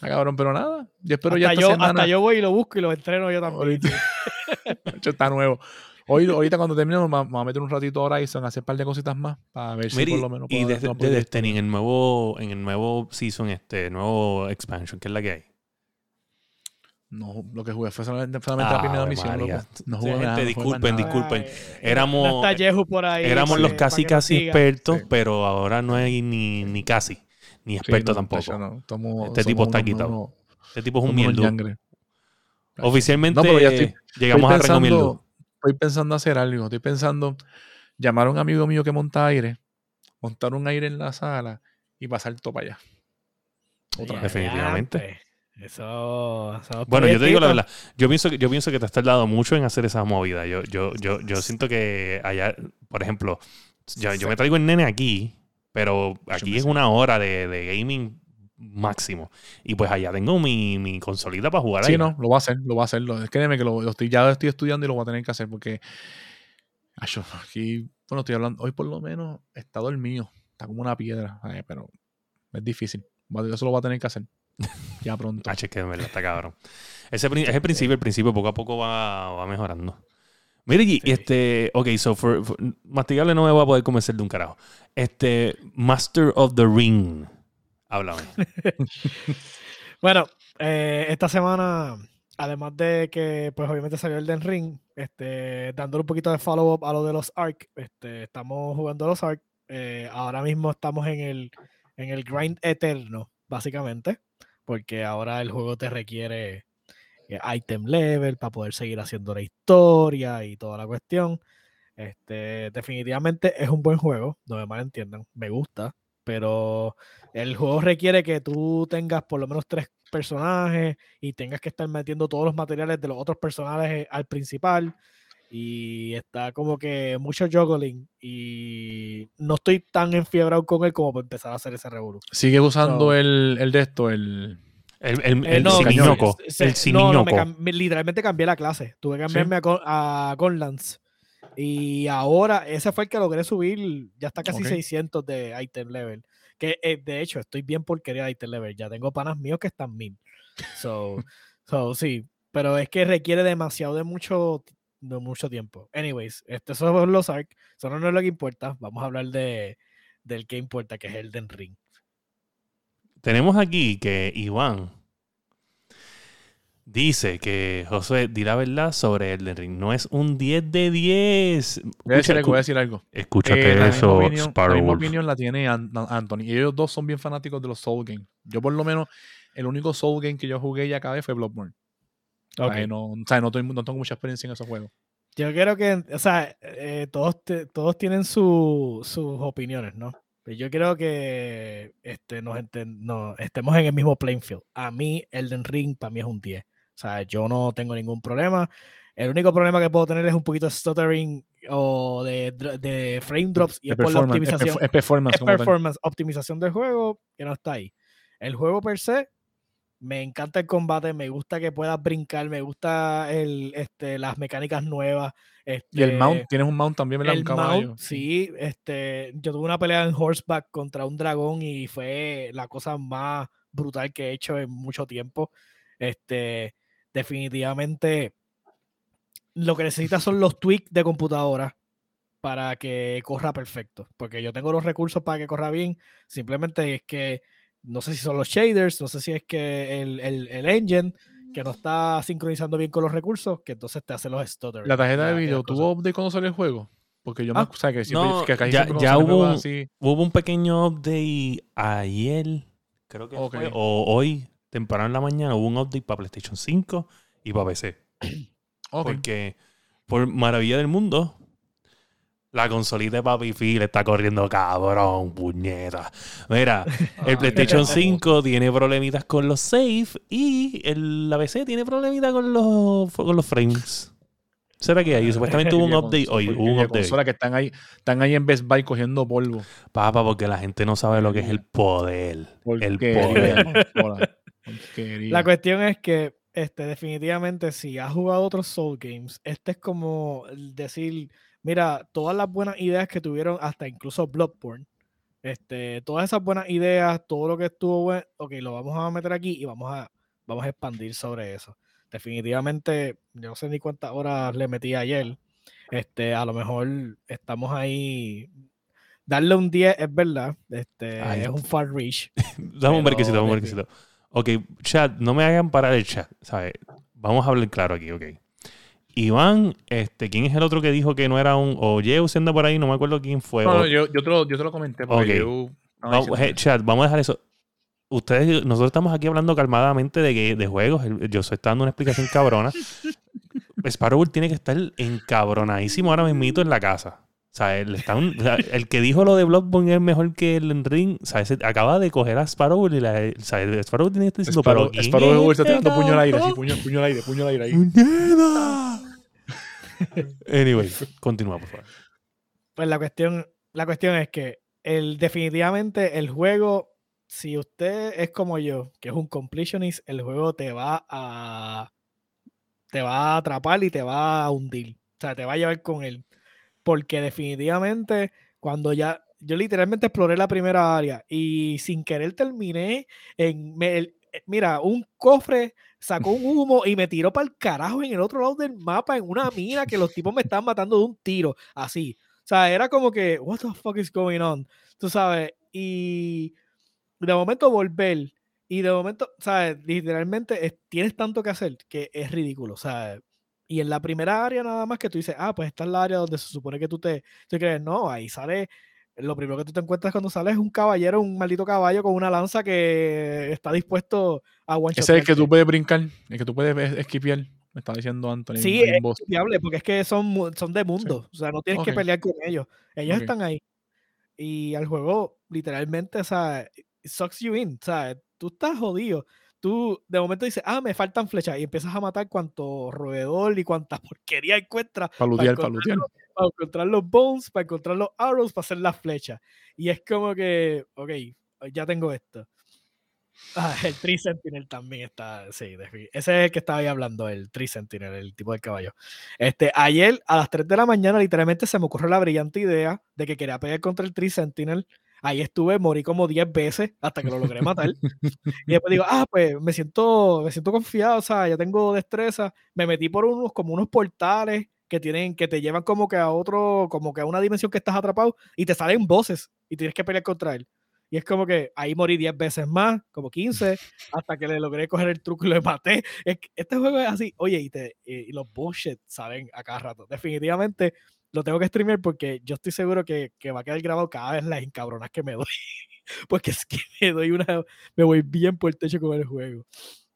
Ah, cabrón, pero nada. Yo espero ya esta yo, semana. hasta yo voy y lo busco y lo entreno yo también. Ahorita, Hecho, está nuevo. Hoy, ahorita cuando terminemos, me voy a meter un ratito ahora y son a hacer un par de cositas más para ver si por lo menos y de, de Destiny, en el nuevo, en el nuevo season, este, nuevo expansion, que es la que hay. No, lo que jugué fue solamente, solamente la primera Ave misión, loco. No Sí, jugué gente, nada, no jugué disculpen, nada. disculpen. Ay, Éramos- por ahí. Éramos los que- casi casi expertos, Sí. pero ahora no hay ni, ni casi, ni Sí, experto no, tampoco. no, Este tipo está quitado. Este tipo es un mierdo. Oficialmente No, pero ya estoy- llegamos estoy a Rengo Mierdu. pensando, estoy pensando hacer algo. Estoy pensando llamar a un amigo mío que monta aire, montar un aire en la sala y pasar todo para allá. Otra Ya, vez. Definitivamente. Eso, eso Bueno, yo te digo la verdad. Yo pienso que, yo pienso que te has tardado mucho en hacer esa movida. Yo, yo, yo, yo siento que allá, por ejemplo, yo, yo me traigo el nene aquí, pero aquí es una hora de, de gaming máximo. Y pues allá tengo mi, mi consolita para jugar Sí, ahí. no, lo voy a hacer, lo voy a hacer. Lo, créeme que lo, lo estoy, ya lo estoy estudiando y lo voy a tener que hacer porque aquí, bueno, estoy hablando, hoy por lo menos está dormido, está como una piedra, ay, pero es difícil. Eso lo voy a tener que hacer ya pronto. Ah, che, que de verdad está cabrón. Ese es el principio, el principio poco a poco va, va mejorando. Mire, y Sí. este, ok, so for, for- masticable no me voy a poder convencer de un carajo. Este, Master of the Ring. Háblame. Bueno, eh, esta semana, además de que, pues obviamente salió el Den Ring, este, dándole un poquito de follow-up a lo de los Ark, este, estamos jugando los Ark. eh, ahora mismo estamos en el, en el grind eterno, básicamente, porque ahora el juego te requiere eh, item level para poder seguir haciendo la historia y toda la cuestión. Este, definitivamente es un buen juego, no me malentiendan, me gusta, pero el juego requiere que tú tengas por lo menos tres personajes y tengas que estar metiendo todos los materiales de los otros personajes al principal. Y está como que mucho juggling. Y no estoy tan enfiebrado con él como para empezar a hacer ese revolú. Sigue usando el, el de esto, el. El, el, Eh, el no, se- El no, no, me literalmente cambié la clase. Tuve que cambiarme a, a Conlance. Y ahora, ese fue el que logré subir. Ya está casi Ok. 600 de item level. Que eh, de hecho, estoy bien porquería de item level. Ya tengo panas míos que están mil. So, so sí. Pero es que requiere demasiado de mucho, de mucho tiempo. Anyways, estos son los ARC. Eso no es lo que importa. Vamos a hablar de, del que importa, que es el Den Ring. Tenemos aquí que Iván dice que José di la verdad sobre Elden Ring. No es un 10 de 10. Voy a decir voy a decir algo. Escúchate Eh, la misma eso, opinión, la misma opinión la tiene An- An- Anthony. Y ellos dos son bien fanáticos de los Soul Games. Yo, por lo menos, el único Soul Game que yo jugué y acabé fue Bloodborne. No, o sea, no, tengo, no tengo mucha experiencia en esos juegos. Yo quiero que, o sea, eh, todos, te- todos tienen su- sus opiniones, ¿no? Pero Yo creo que este, nos, no, estemos en el mismo playing field. A mí, Elden Ring, para mí es un 10. O sea, yo no tengo ningún problema. El único problema que puedo tener es un poquito de stuttering o de, de frame drops y Es por la optimización. es performance es performance, optimización del juego que no está ahí. El juego per se, me encanta el combate, me gusta que puedas brincar, me gusta el, este, las mecánicas nuevas. Y el este, mount, tienes un mount también, ¿verdad? el un caballo. mount, sí, este, yo tuve una pelea en horseback contra un dragón y fue la cosa más brutal que he hecho en mucho tiempo. Este, definitivamente lo que necesitas son los tweaks de computadora para que corra perfecto, porque yo tengo los recursos para que corra bien, simplemente es que no sé si son los shaders, no sé si es que el, el- el engine que no está sincronizando bien con los recursos, que entonces te hace los stutters. La tarjeta de video. ¿tuvo update cuando salió el juego? Porque yo me Ah, o sea, que siempre, no, que casi ya- siempre ya hubo así, Hubo un pequeño update ayer, creo que Ok. fue, o hoy, temprano en la mañana, hubo un update para PlayStation 5 y para PC. ok. Porque, por maravilla del mundo, la consolita de Papi Phil está corriendo cabrón, puñeta. Mira, el Ay, PlayStation qué 5 tiene problemitas con los save y el, la PC tiene problemitas con los, con los frames. ¿Será que hay? Supuestamente hubo un update hoy. Hubo un update. consola que están ahí, están ahí en Best Buy cogiendo polvo. Papá, porque la gente no sabe lo que es el poder. El poder. La cuestión es que este, definitivamente si has jugado otros Soul Games, este es como decir, mira, todas las buenas ideas que tuvieron, hasta incluso Bloodborne, este, todas esas buenas ideas, todo lo que estuvo bueno, ok, lo vamos a meter aquí y vamos a, vamos a expandir sobre eso. Definitivamente, yo no sé ni cuántas horas le metí ayer. Este, a lo mejor estamos ahí. Darle un 10 es verdad. Este, Ay. es un far reach. Dame un Pero, brequecito, dame un brequecito. Ok, chat, no me hagan parar el chat, ¿sabes? Vamos a hablar claro aquí, ok. Iván, este, ¿quién es el otro que dijo que no era un... O Yeu siendo por ahí, no me acuerdo quién fue. No, o- no, yo, yo, te lo, yo te lo comenté porque Ok. yo estaba Vamos, diciendo eh, chat, vamos a dejar eso. Ustedes, nosotros estamos aquí hablando calmadamente de, que- de juegos. El- Yo estoy dando una explicación cabrona. Sparrow tiene que estar encabronadísimo ahora mismito en la casa. O sea, está un- o sea, el que dijo lo de Bloodborne es mejor que el Ring. O sea, ese- acaba de coger a Sparrow y la, o sea, Sparrow tiene que estar diciendo, Sparrow, pero ¿quién Sparrow es está tirando puño al aire, cabrón? puño, puño al aire, puño al aire ahí. anyway, continúa, por favor. Pues la cuestión, la cuestión es que el, definitivamente el juego, si usted es como yo, que es un completionist, el juego te va a te va a atrapar y te va a hundir. O sea, te va a llevar con él. Porque definitivamente, cuando ya, yo literalmente exploré la primera área y sin querer terminé en, me- el- mira, un cofre sacó un humo y me tiró para el carajo en el otro lado del mapa, en una mina que los tipos me estaban matando de un tiro, así. O sea, era como que, what the fuck is going on? Tú sabes, y de momento volver, y de momento, ¿sabes? Literalmente es- tienes tanto que hacer que es ridículo, ¿sabes? Y en la primera área nada más que tú dices, ah, pues esta es la área donde se supone que tú te, te crees, no, ahí sale, lo primero que tú te encuentras cuando sales es un caballero, un maldito caballo con una lanza que está dispuesto a one Ese es el que tú puedes brincar, el que tú puedes es- esquipear. Me estaba diciendo Anthony. Sí, es viable, porque es que son, son de mundo, o sea, no tienes que Ok. pelear con ellos, ellos Ok. están ahí. Y al juego, literalmente, o sea, it sucks you in, o sea, tú estás jodido. Tú de momento dices, ah, me faltan flechas, y empiezas a matar cuanto roedor y cuanta porquería encuentras Para lutear, para para encontrar los bones, para encontrar los arrows, para hacer las flechas. Y es como que, ok, ya tengo esto. Ah, el Tree Sentinel también está, sí, ese es el que estaba ahí hablando, el Tree Sentinel, el tipo del caballo. Este, ayer a las 3 de la mañana literalmente se me ocurrió la brillante idea de que quería pelear contra el Tree Sentinel. Ahí estuve, morí como 10 veces hasta que lo logré matar. y después digo, ah, pues me siento, me siento confiado, o sea, ya tengo destreza. Me metí por unos, como unos portales que tienen, que te llevan como que a otro, como que a una dimensión que estás atrapado y te salen voces y tienes que pelear contra él. Y es como que ahí morí 10 veces más, como 15, hasta que le logré coger el truco y lo maté. Es que este juego es así. Oye, y, te, y, los bullshit salen a cada rato. Definitivamente lo tengo que streamear porque yo estoy seguro que, que va a quedar grabado cada vez las encabronas que me doy. porque es que me doy una. Me voy bien por el techo con el juego.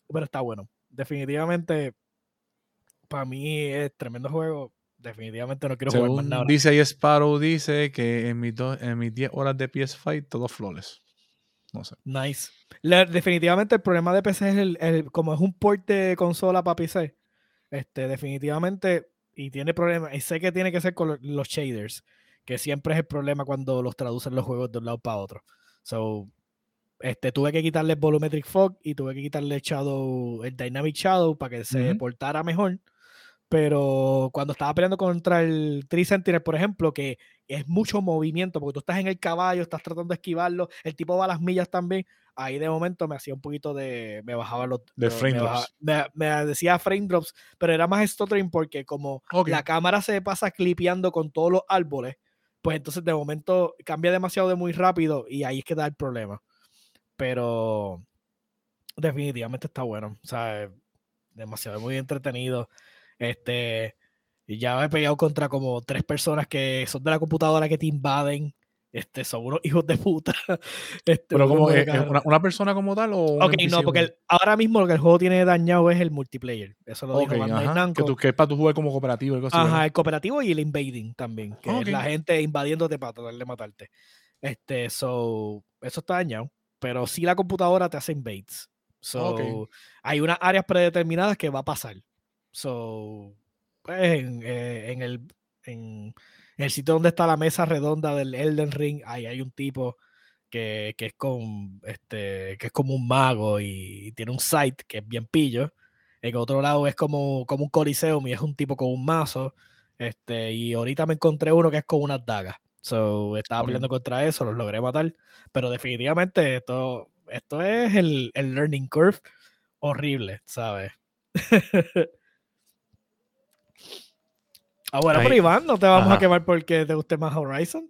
Pero está bueno. Definitivamente, para mí es tremendo juego. Definitivamente no quiero jugar más nada. dice ahí Sparrow, dice que en mis, do- en mis 10 horas de PS5 todo flores. No sé. Nice. La- definitivamente el problema de PC es el, el- como es un port de consola para PC. este, definitivamente, y tiene problemas, y sé que tiene que ser con lo- los shaders, que siempre es el problema cuando los traducen los juegos de un lado para otro. So, este, tuve que quitarle Volumetric Fog y tuve que quitarle el Shadow, el Dynamic Shadow para que se portara mejor. Pero cuando estaba peleando contra el Tree Sentinel, por ejemplo, que es mucho movimiento, porque tú estás en el caballo, estás tratando de esquivarlo, el tipo va a las millas también, ahí de momento me hacía un poquito de, me bajaba los... De frame me, drops. me- me decía frame drops, pero era más stuttering porque como la cámara se pasa clipeando con todos los árboles, pues entonces de momento cambia demasiado de muy rápido y ahí es que da el problema. Pero definitivamente está bueno. O sea, demasiado muy entretenido. Este, y ya me he peleado contra como tres personas que son de la computadora que te invaden. Este, son unos hijos de puta. Este, Pero como una, una persona como tal o Ok, NPC no, porque el- ahora mismo lo que el juego tiene dañado es el multiplayer. Eso lo Ok, dijo Bandai ajá, que, tú, que es para tu jugar como cooperativo y algo así, Ajá, ¿verdad? el cooperativo y el invading también, que es la gente invadiéndote para tratar de matarte. Este, so, eso está dañado, pero sí la computadora te hace invades. So, hay unas áreas predeterminadas que va a pasar. So, pues en, eh, en el, en, el sitio donde está la mesa redonda del Elden Ring, ahí hay un tipo que, que es con este, que es como un mago y tiene un site que es bien pillo. En otro lado es como, como un coliseum y es un tipo con un mazo. Este, y ahorita me encontré uno que es con unas dagas. So, estaba peleando contra eso, los logré matar. Pero definitivamente esto, esto es el, el learning curve horrible, ¿sabes? ah, bueno, pero Iván, no te vamos a Ajá. quemar porque te guste más Horizon.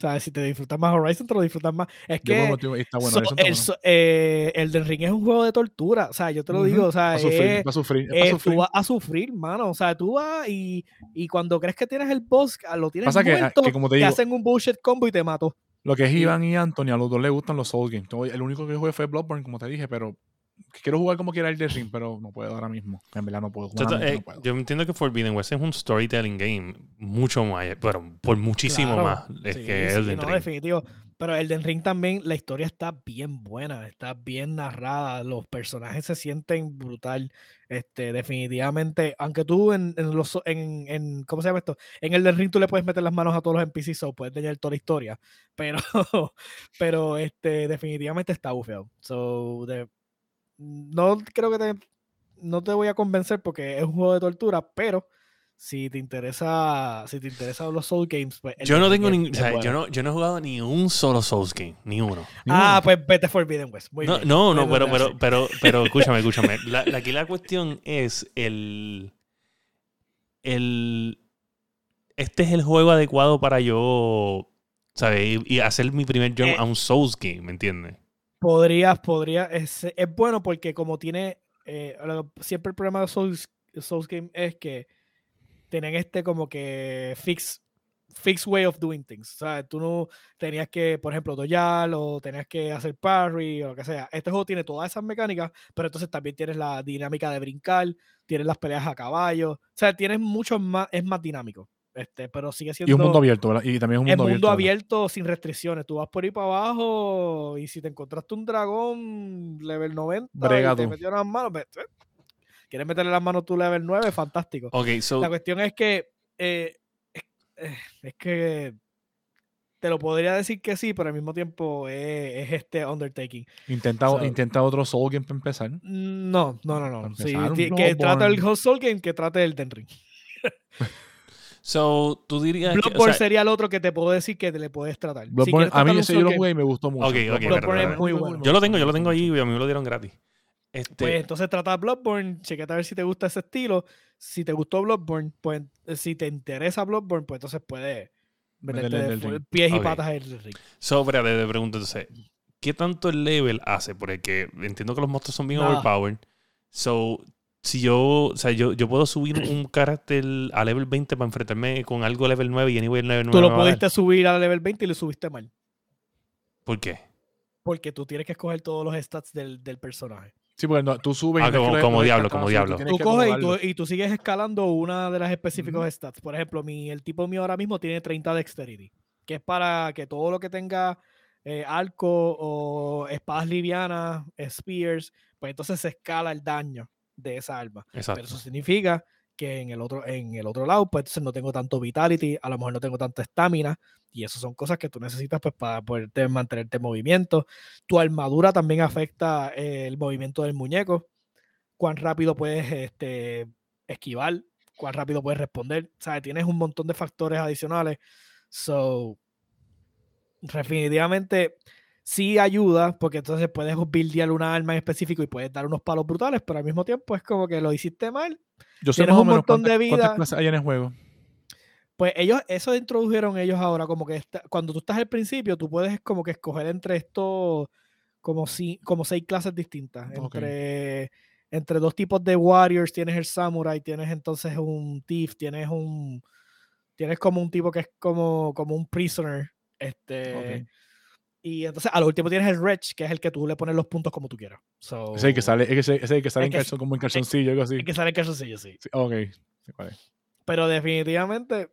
¿Sabes? Si te disfrutas más Horizon, te lo disfrutas más. Es que está bueno, so- el, so- eh, Ring es un juego de tortura. O sea, yo te lo digo, o sea, Pa' sufrir, es- pa' sufrir, es eh, sufrir. tú vas a sufrir, mano. O sea, tú vas y, y cuando crees que tienes el boss, ah, lo tienes Pasa que, ah, muerto, que como te te digo, hacen un bullshit combo y te mato. lo que es Iván y Anthony, a los dos les gustan los Soul Games. El único que jugué fue Bloodborne, como te dije, pero quiero jugar como quiera el de Ring, pero no puedo ahora mismo. En verdad no puedo. Trata- humanamente eh, no puedo. yo entiendo que Forbidden West es un storytelling game mucho más, pero por muchísimo Claro, más es sí, que sí, Elden no, Ring. definitivo. Pero Elden Ring también, la historia está bien buena, está bien narrada, los personajes se sienten brutal. Este, definitivamente, aunque tú en, en los en, en ¿cómo se llama esto? En Elden Ring tú le puedes meter las manos a todos los NPCs o puedes tener toda la historia. Pero, pero este, definitivamente está bufeado. So, de- no creo que te, no te voy a convencer porque es un juego de tortura, pero si te interesa, si te interesan los Soul Games, pues Yo no tengo Ring ni, es- o sea, es yo no, yo no he jugado ni un solo Souls game, ni uno. Ni Ah, uno. pues vete Forbidden West. Muy No, bien. no, no, pero, pero, pero, pero, escúchame, escúchame. La, la- aquí la cuestión es el, el, este es el juego adecuado para yo, ¿sabes? Y, y hacer mi primer jump Eh. a un Souls game, ¿me entiendes? Podrías, podría, es, es bueno porque como tiene, eh, siempre el problema de Souls, Souls Game es que tienen este como que fix, fix way of doing things. O sea, tú no tenías que, por ejemplo, doyar o tenías que hacer parry o lo que sea. Este juego tiene todas esas mecánicas, pero entonces también tienes la dinámica de brincar, tienes las peleas a caballo. O sea, tienes mucho más, es más dinámico. Este, pero sigue siendo Y un mundo abierto, ¿verdad? Y también es un el mundo, mundo abierto. abierto, sin restricciones. Tú vas por ahí para abajo y si te encontraste un dragón level 90 Brega y te metió las manos, quieres meterle las manos tú level 9, fantástico. Ok, so, La cuestión es que eh, es, eh, es que te lo podría decir que sí, pero al mismo tiempo es, es este undertaking. Intenta, So- intenta otro Soul Game para empezar. No, no, no, no. Sí, que trata el Soul Game, que trate el Den Ring. so, tú dirías que, o Bloodborne sea, sería el otro que te puedo decir que te le puedes tratar. Si a mí ese yo lo jugué y me gustó mucho. Ok, ok, Bloodborne es muy bueno. yo lo tengo, yo lo tengo ahí y a mí me lo dieron gratis. Este, Pues entonces trata Bloodborne, chequete a ver si te gusta ese estilo. Si te gustó Bloodborne, pues si te interesa Bloodborne, pues entonces puedes meterte el pies y patas en el ring. So, espérate, te pregunto entonces, ¿qué tanto el level hace? Porque entiendo que los monstruos son bien Nada. overpowered. So, si yo, o sea, yo, yo puedo subir un carácter a level 20 para enfrentarme con algo level 9 y anyway el level 9 Tú lo a pudiste subir a level 20 y lo subiste mal. ¿Por qué? Porque tú tienes que escoger todos los stats del, del personaje. Sí, porque no, tú subes. y Ah, como- diablo, como diablo. Tú coges y tú, y tú sigues escalando una de las específicos stats. Por ejemplo, mi, el tipo mío ahora mismo tiene 30 dexterity, que es para que todo lo que tenga eh, arco o espadas livianas, spears, pues entonces se escala el daño de esa arma. Exacto. Pero eso significa que en el otro, en el otro lado, pues entonces no tengo tanto vitality, a lo mejor no tengo tanta estamina, y eso son cosas que tú necesitas pues, para poderte mantenerte en movimiento. Tu armadura también afecta el movimiento del muñeco, cuán rápido puedes este, esquivar, cuán rápido puedes responder. Sea, tienes un montón de factores adicionales. So, definitivamente sí ayuda, porque entonces puedes buildear una arma en específico y puedes dar unos palos brutales, pero al mismo tiempo es como que lo hiciste mal. Yo sé un montón de vida. ¿Cuántas hay en el juego? Pues ellos, eso introdujeron ellos ahora, como que cuando tú estás al principio, tú puedes como que escoger entre estos, como, si, como seis clases distintas. Entre, entre dos tipos de warriors, tienes el samurai, tienes entonces un thief, tienes un, tienes como un tipo que es como, como un prisoner. Este, Y entonces al último tienes el Wretch, que es el que tú le pones los puntos como tú quieras. So, ese que sale, ese, ese que sale en calzón, como en calzoncillo, algo así. El que sale en calzoncillo, sí. sí ok. Pero definitivamente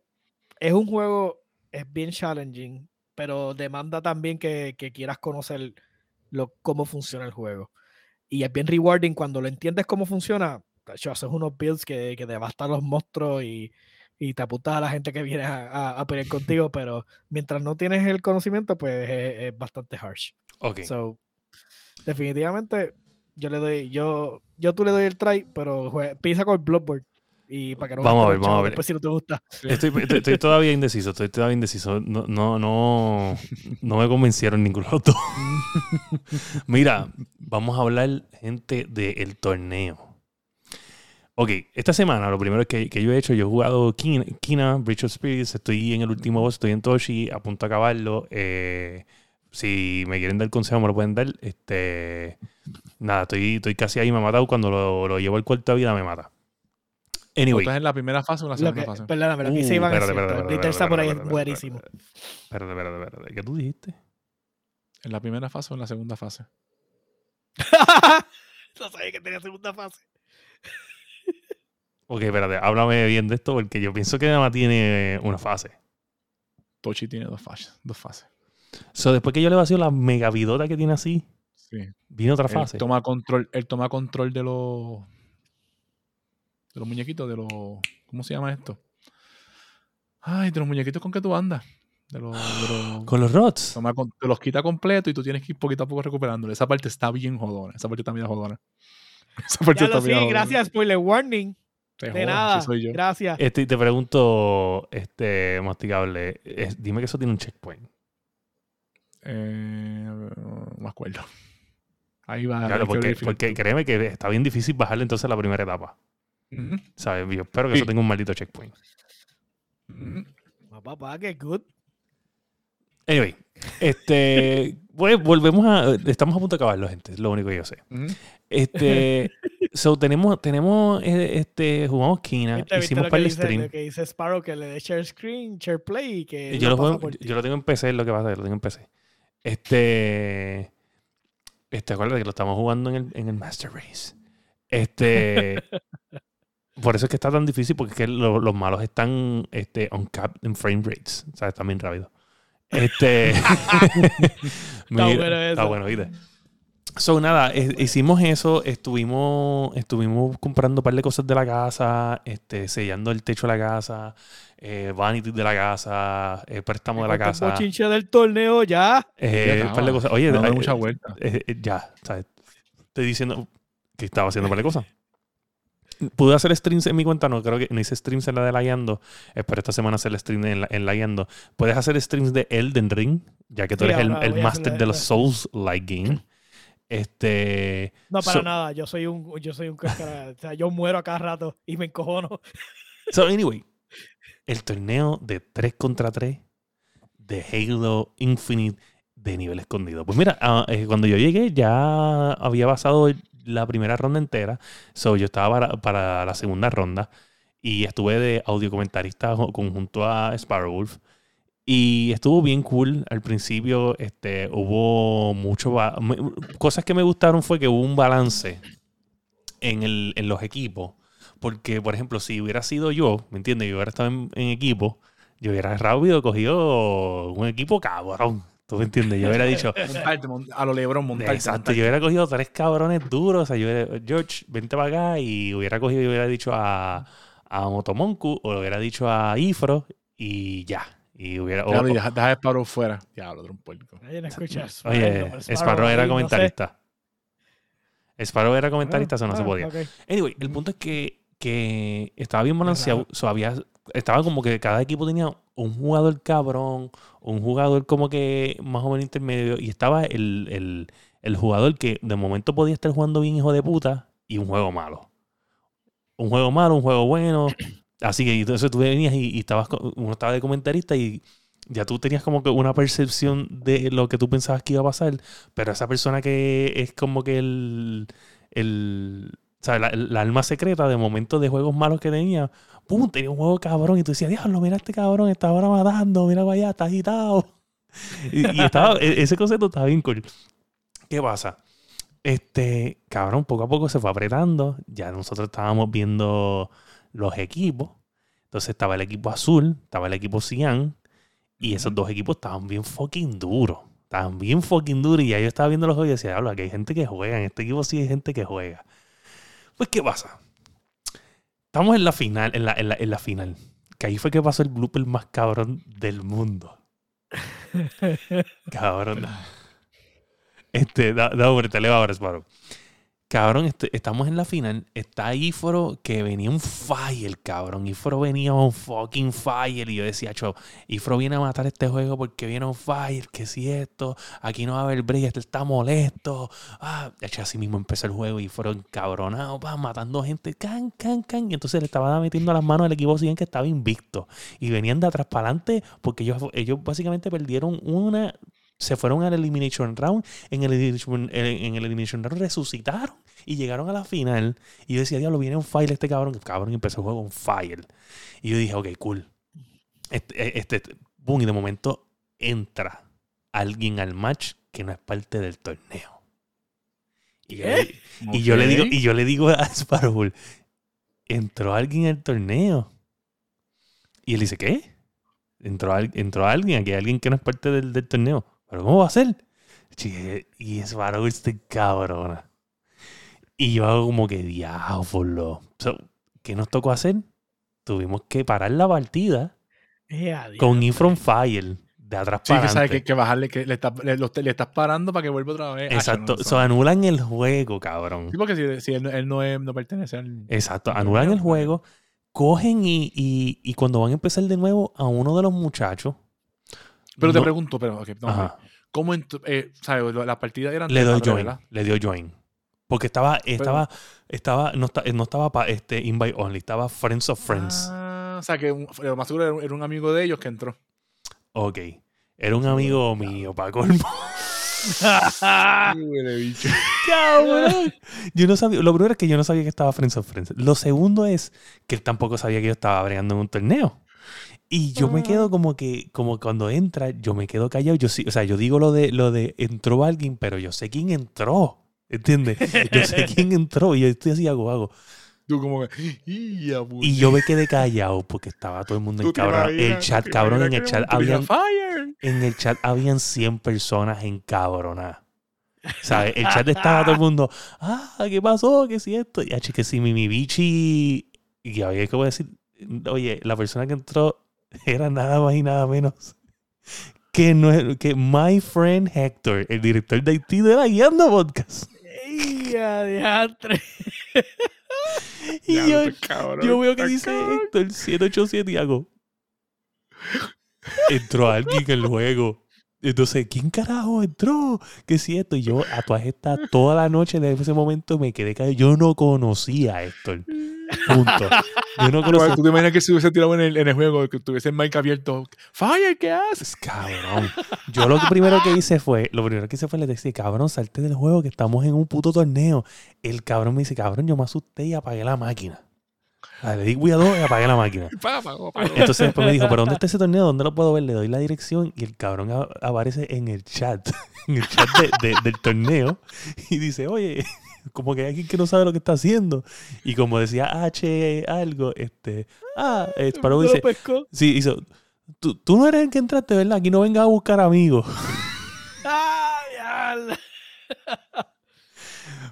es un juego, es bien challenging, pero demanda también que, que quieras conocer lo, cómo funciona el juego. Y es bien rewarding cuando lo entiendes cómo funciona. Hecho, haces unos builds que, que devastan los monstruos y, y, te apuntas a la gente que viene a, a, pelear contigo, pero mientras no tienes el conocimiento, pues es, bastante harsh. Ok. So, definitivamente, yo le doy, yo, yo tú le doy el try, pero pisa con el Bloodborne. Y para que no vamos a ver, vamos a ver. Pues si no te gusta. Estoy, estoy, todavía indeciso, estoy todavía indeciso. No, no, no, no me convencieron ningún otro. Mira, vamos a hablar, gente, del torneo. Ok, esta semana lo primero que, que yo he hecho, yo he jugado Kina, Kina, Bridge of Spirits, estoy en el último boss, estoy en Toshi, a punto de acabarlo. Eh, si me quieren dar consejo, me lo pueden dar. Este, nada, estoy, estoy casi ahí, me ha matado. Cuando lo, lo llevo al cuarto de vida, me mata. Anyway. ¿Estás en la primera fase o en la segunda fase? Perdóname, lo que se iban a decir. está por ahí es buenísimo. Espérate, espérate, espérate. ¿Qué tú dijiste? ¿En la primera fase o en la segunda fase? no sabía que tenía segunda fase. Ok, espérate, háblame bien de esto porque yo pienso que nada más tiene una fase. Tochi tiene dos fases. Dos fases. So, después que yo le vacío la megavidota que tiene así, sí. viene otra fase. toma control, él toma control de los de los muñequitos, de los. ¿Cómo se llama esto? Ay, de los muñequitos con que tú andas. De los, con los rots. te los quita completo y tú tienes que ir poquito a poco recuperándolo. Esa parte está bien jodona. Esa parte está bien jodona. Esa parte está bien sí, gracias, spoiler warning. De nada. soy yo. Gracias. Este, te pregunto, este, masticable, dime que eso tiene un checkpoint. Eh, no me acuerdo. Ahí va. Claro, porque, porque créeme que está bien difícil bajarle entonces la primera etapa. ¿Sabes? Yo espero que eso tenga un maldito checkpoint. Papá, qué good. Anyway, este, pues volvemos a, estamos a punto de acabarlo, gente, es lo único que yo sé. Este, so tenemos, tenemos, eh, este, jugamos Kina, hicimos un par de stream. que dice Sparrow que le dé share screen, share play y que yo lo, yo lo tengo en PC, es lo que pasa, lo tengo en PC. Este, este, acuérdate que lo estamos jugando en el, en el Master Race. Este, Por eso es que está tan difícil, porque es que los malos están este, on cap en frame rates. O sea, están bien rápido. Este. está bueno ¿viste? So, nada, hicimos eso, estuvimos, estuvimos comprando un par de cosas de la casa, este, sellando el techo de la casa, eh, vanity de la casa, eh, préstamo de la casa. chinche del torneo ya. Eh, un par de cosas. Oye, no, da mucha vuelta. Eh, eh, ya, ¿sabes? Estoy diciendo que estaba haciendo un par de cosas pude hacer streams en mi cuenta, no creo que no hice streams en la de Layando. Espero esta semana hacer el stream en, la, Layando. Puedes hacer streams de Elden Ring, ya que tú eres el, el master de los Souls like game. Este. No, para nada. Yo soy un. Yo soy un. o sea, yo muero a cada rato y me encojono. So, anyway. El torneo de 3 contra 3 de Halo Infinite de nivel escondido. Pues mira, ah, eh, cuando yo llegué ya había pasado la primera ronda entera. So, yo estaba para, la segunda ronda y estuve de audio comentarista conjunto a Sparrowwolf. Y estuvo bien cool. Al principio este, hubo mucho... Cosas que me gustaron fue que hubo un balance en, el, en los equipos. Porque, por ejemplo, si hubiera sido yo, ¿me entiendes? Yo hubiera estado en, en equipo, yo hubiera rápido cogido un equipo cabrón. ¿Tú me entiendes? Yo hubiera dicho. a lo Lebron montar. Exacto. Yo hubiera cogido tres cabrones duros. O sea, yo George, vente para acá. Y hubiera cogido y hubiera dicho a, a Motomonku o le hubiera dicho a Ifro y ya. Y hubiera, o- Claro, y deja, deja Sparrow fuera. Diablo, otro un puerco. Nadie no escucha a oye, Sparrow, Sparrow era no sé. comentarista. Sparrow era comentarista, eso no se Ah, podía. Anyway, el punto es que, que estaba bien balanceado. so, había- estaba como que cada equipo tenía un jugador cabrón, un jugador como que más o menos intermedio, y estaba el, el- el jugador que de momento podía estar jugando bien, hijo de puta, y un juego malo. Un juego malo, un juego bueno. Así que entonces tú venías y, y estabas, uno estaba de comentarista y ya tú tenías como que una percepción de lo que tú pensabas que iba a pasar, pero esa persona que es como que el, el la alma secreta de momentos de juegos malos que tenía, ¡pum! Tenía un juego cabrón y tú decías, diablo, mira este cabrón, está ahora matando, mira para allá, está agitado. Y, y estaba, e- ese concepto estaba bien cool. ¿Qué pasa? Este, cabrón, poco a poco se fue apretando. Ya nosotros estábamos viendo los equipos. Entonces estaba el equipo azul, estaba el equipo cian. Y esos dos equipos estaban bien fucking duros. Estaban bien fucking duros. Y ya yo estaba viendo los juegos y decía, habla, que hay gente que juega. En este equipo sí hay gente que juega. Pues, ¿qué pasa? Estamos en la final, en la, en la, en la final. Que ahí fue que pasó el blooper más cabrón del mundo. Cabrón. Este, da, da te leo ahora, Sparrow. Cabrón, estamos en la final. Está Iforo que venía un fire, cabrón. Iforo venía un fucking fire. Y yo decía, cho, Iforo viene a matar este juego porque viene un fire. Que si esto, aquí no va a haber break, este está molesto. Ah, hecho, así mismo empezó el juego y fueron cabronados, pa, matando gente, can, can, can. Y entonces le estaban metiendo las manos al equipo siguiente que estaba invicto. Y venían de atrás para adelante porque ellos, ellos básicamente perdieron una. Se fueron al Elimination Round. En el, Elimination- en el Elimination Round resucitaron y llegaron a la final. Y yo decía, diablo, viene un fire este cabrón. El cabrón empezó el juego un fire. Y yo dije, ok, cool. Este, este, boom, y de momento entra alguien al match que no es parte del torneo. Y yo, le- y yo le digo, y yo le digo a Sparrow, entró alguien al torneo. Y él dice, ¿qué? Entró, entró alguien, aquí hay alguien que no es parte del, del torneo. ¿Pero cómo va a ser? Y Sparrow este cabrona. Y yo hago como que diablo. So, ¿Qué nos tocó hacer? Tuvimos que parar la partida Eh, con Ifron Fire de atrás Sí, para que sabes que, que bajarle, que le, está- le, le estás parando para que vuelva otra vez. Exacto. no, no, So, anulan el juego, cabrón. Sí, porque si, si él, no- él no, es- no pertenece al. Exacto. Anulan el torneo, juego, cogen y, y, y cuando van a empezar de nuevo a uno de los muchachos. Pero te pregunto, pero, ok, no. ¿cómo eh, sabes, las partidas eran le doy join. ¿verdad? Le dio join. Porque estaba, estaba, estaba, no, esta- no estaba para este invite only, estaba Friends of Friends. Ah, o sea, que un- lo más seguro era un, amigo de ellos que entró. Ok. Era un amigo mío, para colmo. Cabrón. Yo no sabía, lo primero es que yo no sabía que estaba Friends of Friends. Lo segundo es que él tampoco sabía que yo estaba bregando en un torneo. Y yo me quedo como que, como cuando entra, yo me quedo callado. Yo sí, o sea, yo digo lo de lo de entró alguien, pero yo sé quién entró. ¿Entiendes? Yo sé quién entró y yo estoy así hago, hago. Tú como que. "Y, ya, Y yo me quedé callado porque estaba todo el mundo ¿Tú en cabrón. El chat, ¿Tú te cabrón, en el chat habían, en el chat habían 100 personas encabronadas. ¿Sabes? El chat estaba todo el mundo, ah, ¿qué pasó? ¿Qué es esto? Y que si mi, mi bichi. Y había que decir, oye, la persona que entró era nada más y nada menos que, no, que my friend Hector, el director de Haití de la Guiando Podcast. ¡Ey, adiantre! Y Ya, yo, este cabrón yo veo que dice cabrón. Héctor 787 y hago. Entró alguien en el juego. Entonces, ¿quién carajo entró? ¿Qué es esto? Y yo, a todas estas, toda la noche de ese momento me quedé callado. Yo no conocía a Héctor. Punto. Yo no conocía ¿Tú te imaginas que se hubiese tirado en el, en el juego, que tuviese el mic abierto? Fire, ¿qué haces? Cabrón. Yo lo primero que hice fue, lo primero que hice fue le decía, cabrón, salte del juego que estamos en un puto torneo. El cabrón me dice, cabrón, yo me asusté y apagué la máquina. Ah, Le di cuidado y apagué la máquina. Entonces después me dijo, ¿pero dónde está ese torneo? ¿Dónde lo puedo ver? Le doy la dirección y el cabrón aparece en el chat, en el chat de- de- del torneo y dice, oye, como que hay alguien que no sabe lo que está haciendo. Y como decía H algo, este, ah, Sparrow ¿No lo dice, pescó? sí, hizo, tú, tú no eres el que entraste, ¿verdad? Aquí no vengas a buscar amigos.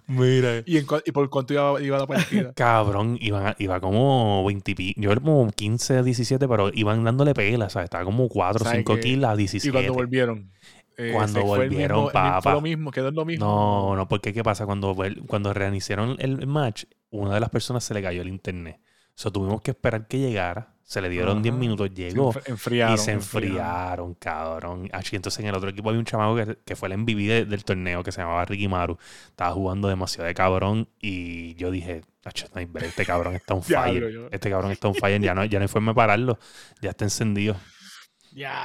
Mira. ¿Y, en y por cuánto iba, iba la partida? Cabrón, iban a- iba como 20 y Yo era como 15, 17, pero iban dándole pela, ¿sabes? Estaba como 4 o ¿Sabes 5 qué? kills a y 17. cuando volvieron. Eh, Cuando se volvieron, mismo- papá. Fue lo mismo, quedó en lo mismo. No, no, porque ¿qué pasa? Cuando, cuando reiniciaron el match, una de las personas se le cayó el internet. So, tuvimos que esperar que llegara. Se le dieron 10 Ajá. minutos, Se llegó. enfri- enfriaron. y se enfriaron, cabrón. Así, entonces en el otro equipo había un chamaco que, que fue el MVP de- del torneo que se llamaba Ricky Maru. Estaba jugando demasiado de cabrón y yo dije, "Acho, no hay break, este cabrón está un fire. Este cabrón está un fire. Ya no, ya no hay forma de pararlo. Ya está encendido.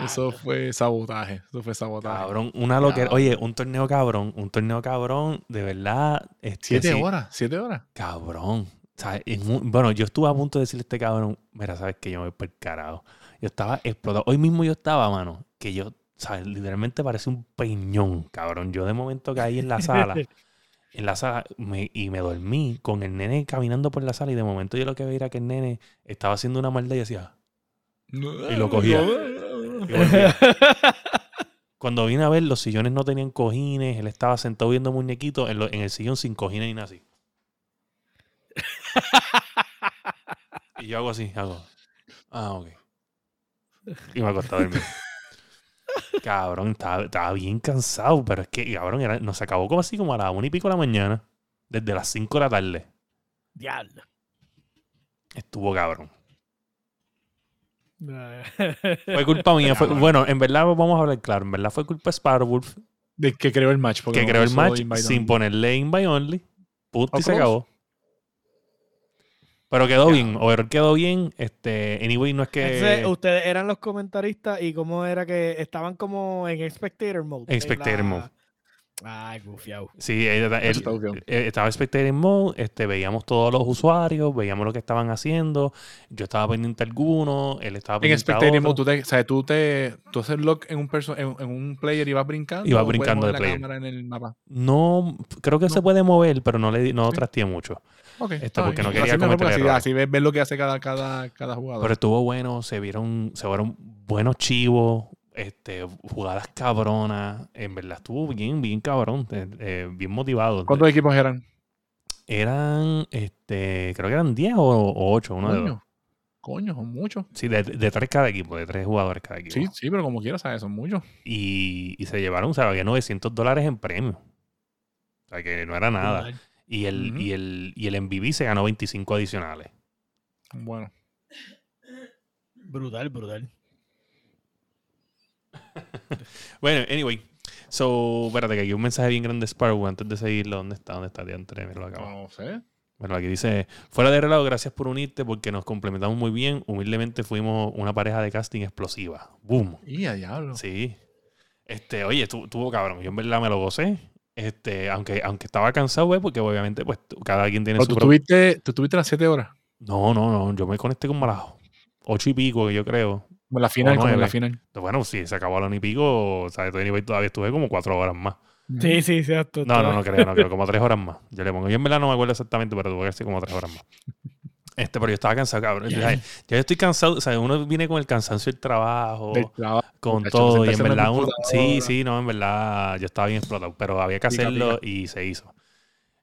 Eso fue sabotaje. Eso fue sabotaje. Cabrón, una loquera. Diablo. Oye, un torneo cabrón, un torneo cabrón, de verdad. Este, Siete horas, siete horas. Cabrón. ¿sabes? En un- bueno, yo estuve a punto de decirle a este cabrón, mira, sabes que yo me voy carajo. Yo estaba explotado. Hoy mismo yo estaba, mano, que yo, ¿sabes? Literalmente parece un peñón, cabrón. Yo de momento caí en la sala, en la sala, me- y me dormí con el nene caminando por la sala y de momento yo lo que veía era que el nene estaba haciendo una maldad y hacía... Y lo cogía. Cuando vine a ver, los sillones no tenían cojines, él estaba sentado viendo muñequitos en, lo- en el sillón sin cojines ni nada así. y yo hago así, hago. Ah, ok. Y me acosté a dormir. Cabrón, estaba, estaba bien cansado, pero es que, cabrón, era, nos acabó como así como a las una y pico de la mañana, desde las 5 de la tarde. Diablo. Estuvo cabrón. Fue culpa mía. Fue, bueno, en verdad, vamos a hablar claro. En verdad fue culpa de Sparrowwolf, De que creó el match. porque que creó el match sin only. ponerle invite only. Punto y se acabó. Pero quedó Ya. bien. Overall quedó bien. Este, anyway, no es que. Entonces, ustedes eran los comentaristas y cómo era que estaban como en spectator mode. En spectator mode. Ay, gufiao. Sí, él, él- bien. eh, estaba spectator mode, este, veíamos todos los usuarios, veíamos lo que estaban haciendo. Yo estaba pendiente de alguno, él estaba En pendiente Spectator otro. Mode, tú te, o sea, tú te, tú haces lock en un, perso- en, en un player y vas brincando. Y vas brincando de la player. cámara en el mapa. No, creo que se puede mover, pero no le no Sí. trasteé mucho. Ok, Esto porque no quería cometer así, así ves, ves lo que hace cada, cada, cada jugador. Pero estuvo bueno, se vieron, se fueron buenos chivos, este, jugadas cabronas. En verdad estuvo bien, bien cabrón, eh, eh, bien motivado. ¿Cuántos equipos eran? Eran, este, creo que eran 10 o, o 8, uno de dos. Coño. Coño, son muchos. Sí, de, de tres cada equipo, de tres jugadores cada equipo. Sí, sí, pero como quieras, ¿sabes? Son muchos. Y, y se llevaron, o sea, había 900 dólares en premio. O sea, que no era nada. Y el, Ujú. y el, y el MVP se ganó 25 adicionales. Bueno. Brutal, brutal. Bueno, anyway. So, espérate que aquí hay un mensaje bien grande de Sparrow antes de seguirlo. ¿Dónde está? ¿Dónde está? Diantre, míralo acá. No sé. Bueno, aquí dice, fuera de relajo, gracias por unirte porque nos complementamos muy bien. Humildemente fuimos una pareja de casting explosiva. Boom. Y a diablo. Sí. Este, oye, estuvo, estuvo cabrón. Yo en verdad me lo gocé. Este, aunque, aunque estaba cansado, güey, porque obviamente, pues, cada quien tiene Pero su tú tuviste, tú tuviste las 7 horas. No, no, no. Yo me conecté como a las ocho y pico, que yo creo. Como la final, como la final. Bueno, sí, se acabó a la y pico. O sea, anyway, todavía estuve como cuatro horas más. Sí, sí, cierto. No, no, no creo, no creo. Como tres horas más. Yo le pongo. Yo en verdad no me acuerdo exactamente, pero tuve que ser como tres horas más. Este, pero yo estaba cansado, cabrón. Ya, ya yo estoy cansado. O sea, uno viene con el cansancio del trabajo, Del trabajo. con todo. Y en verdad, uno- sí, sí, no, en verdad, yo estaba bien explotado. Pero había que Pica, hacerlo y se hizo.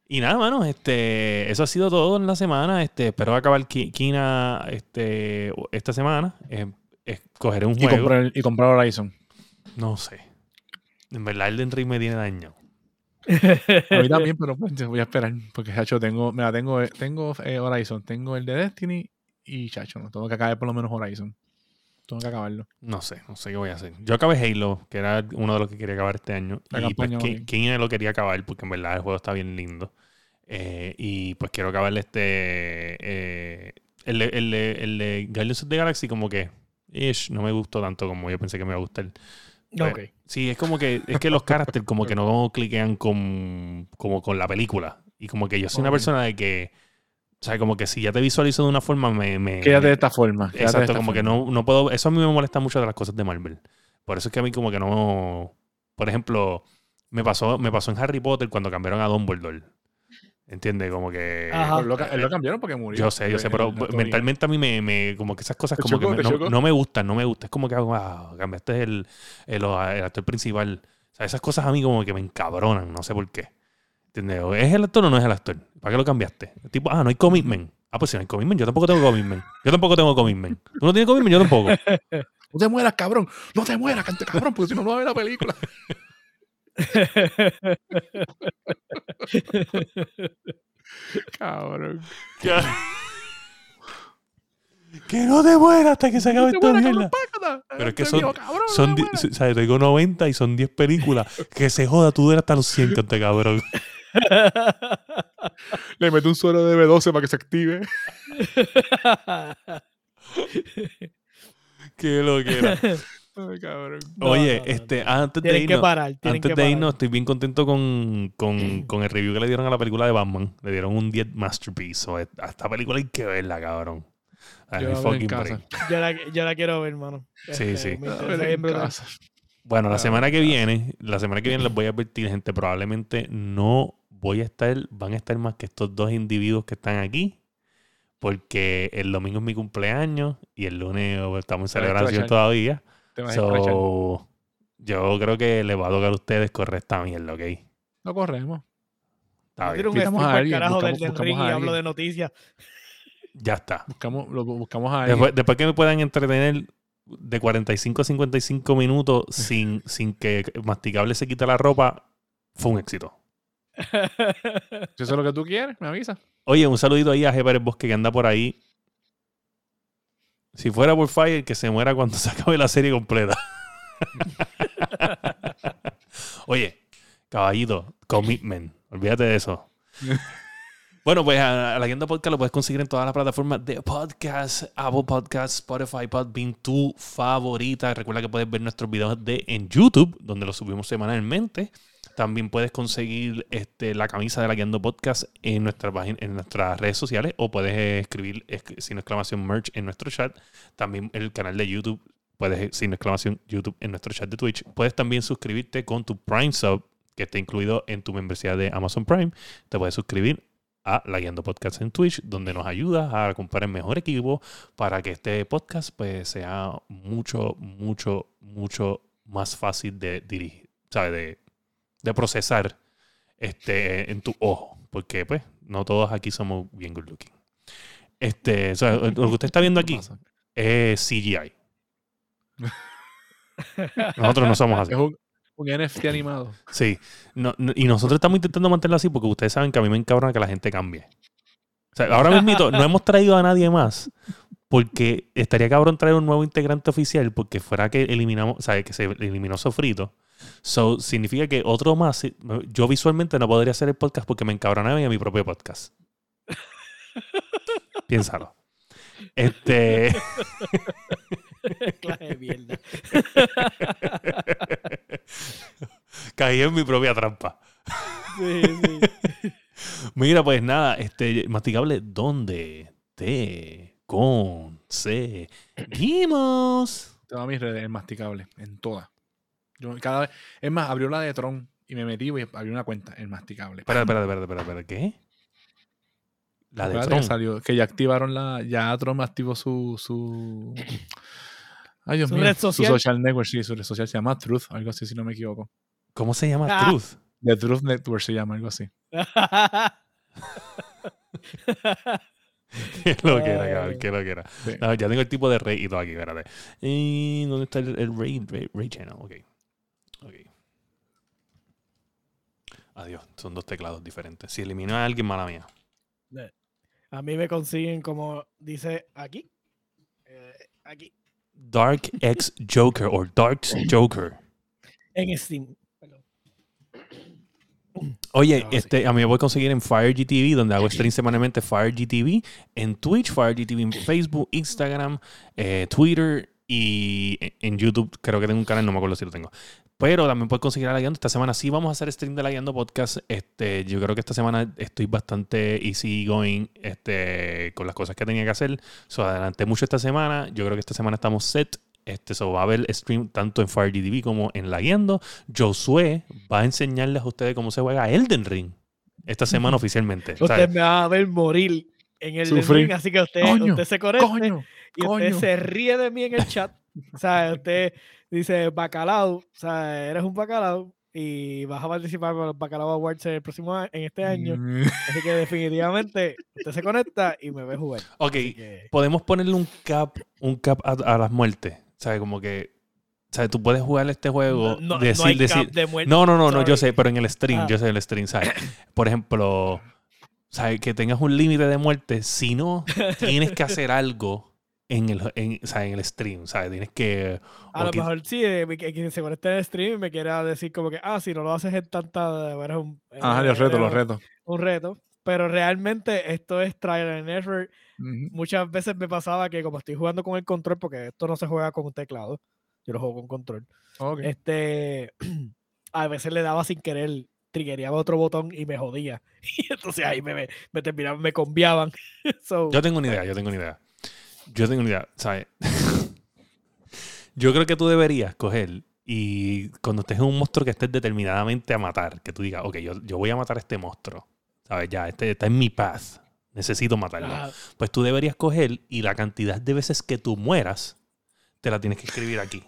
Y nada, mano, este, eso ha sido todo en la semana. Este, espero acabar Ki- Kina este, esta semana. Eh, escogeré un Y juego. comprar, y comprar Horizon. No sé. En verdad, el de Ring me tiene daño. A mí también, pero pues, voy a esperar. Porque, chacho, tengo, mira, tengo, tengo eh, Horizon, tengo el de Destiny y, chacho, no tengo que acabar por lo menos Horizon. Tengo que acabarlo. No sé, no sé qué voy a hacer. Yo acabé Halo, que era uno de los que quería acabar este año. La y pues, campaña, Ki- ok. Kina lo quería acabar porque en verdad el juego está bien lindo. Eh, y pues quiero acabar este. eh, el, de, el, el de Guardians of the Galaxy, como que. Ish, no me gustó tanto como yo pensé que me iba a gustar. Pues, Ok. Sí, es como que. Es que los caracteres como que no cliquean con. como con la película. Y como que yo soy una persona de que. O sea, como que si ya te visualizo de una forma, me. me Quédate de esta forma. Exacto, esta como que no, no puedo. Eso a mí me molesta mucho de las cosas de Marvel. Por eso es que a mí, como que no. Por ejemplo, me pasó, me pasó en Harry Potter cuando cambiaron a Dumbledore. ¿Entiendes? Como que. Ajá. Lo, cambiaron porque murió. Yo sé, yo sé, pero mentalmente a mí me, me- como que esas cosas ¿Te como chocó? que me- ¿Te no, me gustan, no me gusta. Es como que hago, ah, cambiaste el, el, el actor principal. O sea, esas cosas a mí como que me encabronan, no sé por qué. ¿Entiendes? ¿O ¿Es el actor o no es el actor? ¿Para qué lo cambiaste? Tipo, ah, no hay commitment. Ah, pues si no hay commitment, yo tampoco tengo commitment. Yo tampoco tengo commitment. ¿Tú no tienes commitment? Yo tampoco. No te mueras, cabrón. No te mueras, cante, cabrón, porque si no, no va a ver la película. cabrón. que no te mueras hasta que se acabe esta mierda. Pero es que Te son- Son, di- o sea, tengo 90 y son 10 películas. Que se joda, tú eres hasta los 100, cante cabrón. Le meto un suero de B12 para que se active. Qué lo que era. Ay, cabrón. No, Oye, no, no, este, antes de irnos, parar. Antes que de parar. irnos, estoy bien contento con, con, con el review que le dieron a la película de Batman. Le dieron un 10 masterpiece. A esta película hay que verla, cabrón. Ay, Yo fucking. Yo la, yo la quiero ver, hermano. Sí, sí. Brutal. casa. Bueno, la semana que viene, la semana que viene les voy a advertir, gente, probablemente no voy a estar, van a estar más que estos dos individuos que están aquí, porque el domingo es mi cumpleaños y el lunes estamos en celebración todavía. Te vas a escrachar. So, yo creo que les va a tocar a ustedes correr esta mierda, ¿ok? No corremos. Está bien. Buscamos a alguien, carajo del buscamos- del buscamos ring y hablo de noticias. Ya está. Buscamos, lo, buscamos a alguien. Después, después que me puedan entretener de 45 a 55 minutos sin, sin que Masticable se quite la ropa, fue un éxito. Si eso es lo que tú quieres, me avisa. Oye, un saludito ahí a G. Pérez Bosque que anda por ahí. Si fuera por Fire, que se muera cuando se acabe la serie completa. Oye, caballito, commitment. Olvídate de eso. Bueno, pues a, la Guianda Podcast lo puedes conseguir en todas las plataformas de podcast, Apple Podcasts, Spotify, Podbean, tu favorita. Recuerda que puedes ver nuestros videos de, en YouTube, donde los subimos semanalmente. También puedes conseguir este, la camisa de la Guiando Podcast en, nuestra página, en nuestras redes sociales o puedes escribir esc- sin exclamación merch en nuestro chat. También el canal de YouTube, puedes sin exclamación YouTube en nuestro chat de Twitch. Puedes también suscribirte con tu Prime Sub, que está incluido en tu membresía de Amazon Prime. Te puedes suscribir a La Guiando Podcast en Twitch, donde nos ayudas a comprar el mejor equipo para que este podcast pues, sea mucho, mucho, mucho más fácil de dirigir, ¿sabes? De procesar este, en tu ojo, porque pues no todos aquí somos bien good looking. Este, o sea, lo que usted está viendo ¿Qué aquí es CGI. Nosotros no somos así. Es un, un NFT animado. Sí, no, no- y nosotros estamos intentando mantenerlo así porque ustedes saben que a mí me encabrona que la gente cambie. O sea, ahora mismo no hemos traído a nadie más porque estaría cabrón traer un nuevo integrante oficial porque fuera que eliminamos, o sea, que se eliminó Sofrito. So, significa que otro más, yo visualmente no podría hacer el podcast porque me encabrona a mi propio podcast. Piénsalo. Este. Clase de mierda. Caí en mi propia trampa. Sí, sí. Mira, pues nada, este, masticable, ¿dónde te conseguimos? Todas mis redes, el masticable, en todas. Yo cada vez, es más, abrió la de Tron y me metí y abrió una cuenta, el masticable. Espera, espera, espera, espera, espera, ¿qué? La de que Tron. salió, que ya activaron la, ya Tron activó su, su, ay Dios ¿Su mío, red su social? social network, sí, su red social se llama Truth, algo así si no me equivoco. ¿Cómo se llama Ah. Truth? The Truth Network se llama algo así. Qué lo que era, cabrón, qué lo que era. Sí. No, ya tengo el tipo de rey y todo aquí, espérate. ¿Y dónde está el, el Ray, Ray, Ray Channel? Ok. Adiós, son dos teclados diferentes. Si elimino a alguien, mala mía. A mí me consiguen como dice aquí. eh, aquí. Dark X Joker o Darks Joker. En Steam. Perdón. Oye, sí. este, a mí me voy a conseguir en Fire GTV, donde hago stream semanalmente Fire GTV, en Twitch, Fire GTV en Facebook, Instagram, eh, Twitter y en YouTube. Creo que tengo un canal, no me acuerdo si lo tengo. Pero también puedes conseguir a la Guiando. Esta semana sí vamos a hacer stream de la Guiando Podcast. Este, yo creo que esta semana estoy bastante easy going este, con las cosas que tenía que hacer. So, adelanté mucho esta semana. Yo creo que esta semana estamos set. Este, so, va a haber stream tanto en Fire GTV como en La Guiando. Josué va a enseñarles a ustedes cómo se juega Elden Ring esta semana oficialmente. Usted me va a ver morir en el Sufrir. ring, así que usted, Coño, usted se conecte Coño, y usted coño. se ríe de mí en el chat. O sea, usted dice bacalao, o sea, eres un bacalao. y vas a participar con los Bacalao Awards el próximo en este año. Mm, Así que definitivamente usted se conecta y me ve jugar. Ok, que- podemos ponerle un cap, un cap a, a las muertes. ¿Sabes? Como que. ¿Sabes? Tú puedes jugar este juego. no, no decir, hay decir, cap de muerte. No, no, no, no, yo sé, pero en el stream, Ah. yo sé el stream, ¿sabes? Por ejemplo, ¿sabes? Que tengas un límite de muerte, si no, tienes que hacer algo en el, en, ¿sabes? en el stream, ¿sabes? Tienes que... A o lo que- mejor sí, eh, que, que se conecte en el stream y me quiera decir como que, ah, si no lo haces en tanta, eres un, Ajá, eres- los retos, los eres retos. un reto. Pero realmente esto es trial and error. Muchas veces me pasaba que como estoy jugando con el control, porque esto no se juega con un teclado, yo lo juego con control. Este, a veces le daba sin querer, triggereaba otro botón y me jodía. Y entonces ahí me, me, me terminaban, me conviaban. So, Yo tengo una idea, yo tengo una idea. Yo tengo una idea, ¿sabes? yo creo que tú deberías coger y cuando estés en un monstruo que estés determinadamente a matar, que tú digas, ok, yo, yo voy a matar a este monstruo, ¿sabes? Ya, este está en mi path, necesito matarlo. ah, Pues tú deberías coger y la cantidad de veces que tú mueras, te la tienes que escribir aquí.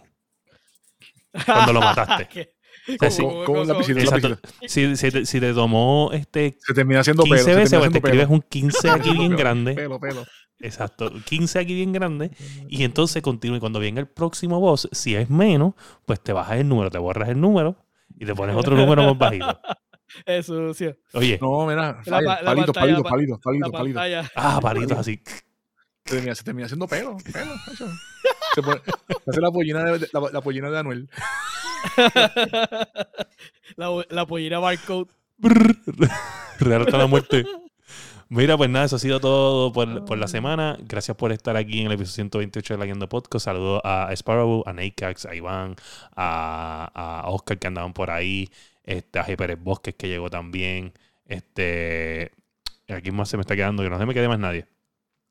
Cuando lo mataste. Con un como- lapicito, Exacto. Si, si te, si te tomó este Se termina haciendo 15 pelo. veces, pues te escribes un 15 aquí bien grande. Pelo, pelo. Exacto. 15 aquí bien grande. Y entonces continúa. Y cuando venga el próximo boss, si es menos, pues te bajas el número, te borras el número y te pones otro número más bajito. Es sucio. Oye, No, mira, palitos, palitos, pa- palitos, palitos, palitos. ah, palitos así. Se termina, se termina haciendo pelo, pelo. eso. Se, pone- hace la pollina de, la, la pollina de Anuel. la, la pollina barcode. Real hasta la muerte. Mira, pues nada, eso ha sido todo por, por la semana. Gracias por estar aquí en el episodio 128 de La Guiando Podcast. Saludos a Sparrow, a Nakeax, a Iván, a, a Oscar que andaban por ahí, este, a G. Pérez Bosques que llegó también. Este, aquí más se me está quedando, que no se me quede más nadie.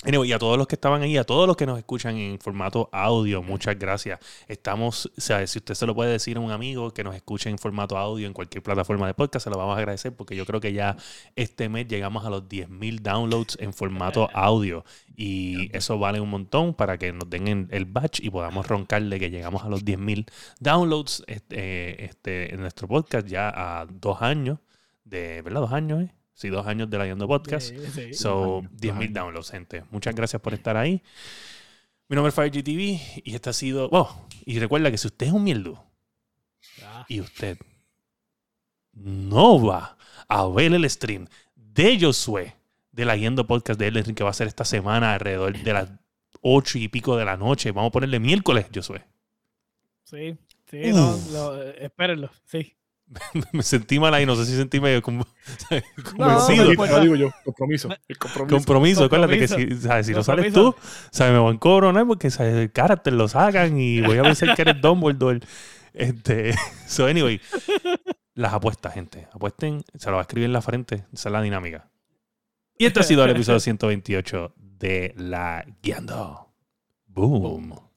Anyway, y a todos los que estaban ahí, a todos los que nos escuchan en formato audio, muchas gracias. Estamos, o sea, si usted se lo puede decir a un amigo que nos escuche en formato audio en cualquier plataforma de podcast, se lo vamos a agradecer porque yo creo que ya este mes llegamos a los 10.000 downloads en formato audio y eso vale un montón para que nos den en el batch y podamos roncarle que llegamos a los 10.000 downloads este, este, en nuestro podcast ya a dos años de, ¿verdad? Dos años, ¿eh? Sí, dos años de la Yendo Podcast. Sí, sí. So, Dos años, 10.000 dos años. downloads, gente. Muchas gracias por estar ahí. Mi nombre es FireGTV y este ha sido. Oh, y recuerda que si usted es un mierdo Ah, y usted no va a ver el stream de Josué de la Yendo Podcast de Elden Ring que va a ser esta semana alrededor de las 8 y pico de la noche, vamos a ponerle miércoles, Josué. sí, sí, no, lo- eh, espérenlo, sí. Me sentí mal ahí, no sé si sentí medio como No, convencido. no Lo importa. digo yo, compromiso. El compromiso. Compromiso, acuérdate que si, ¿sabes? si no sales tú, ¿sabes? me van a cobrar porque ¿sabes? el carácter lo sacan y voy a pensar que eres Dumbledore. Este, so, anyway, las apuestas, gente. Apuesten, se lo va a escribir en la frente. Esa es la dinámica. Y este ha sido el episodio 128 de La Guiando. Boom.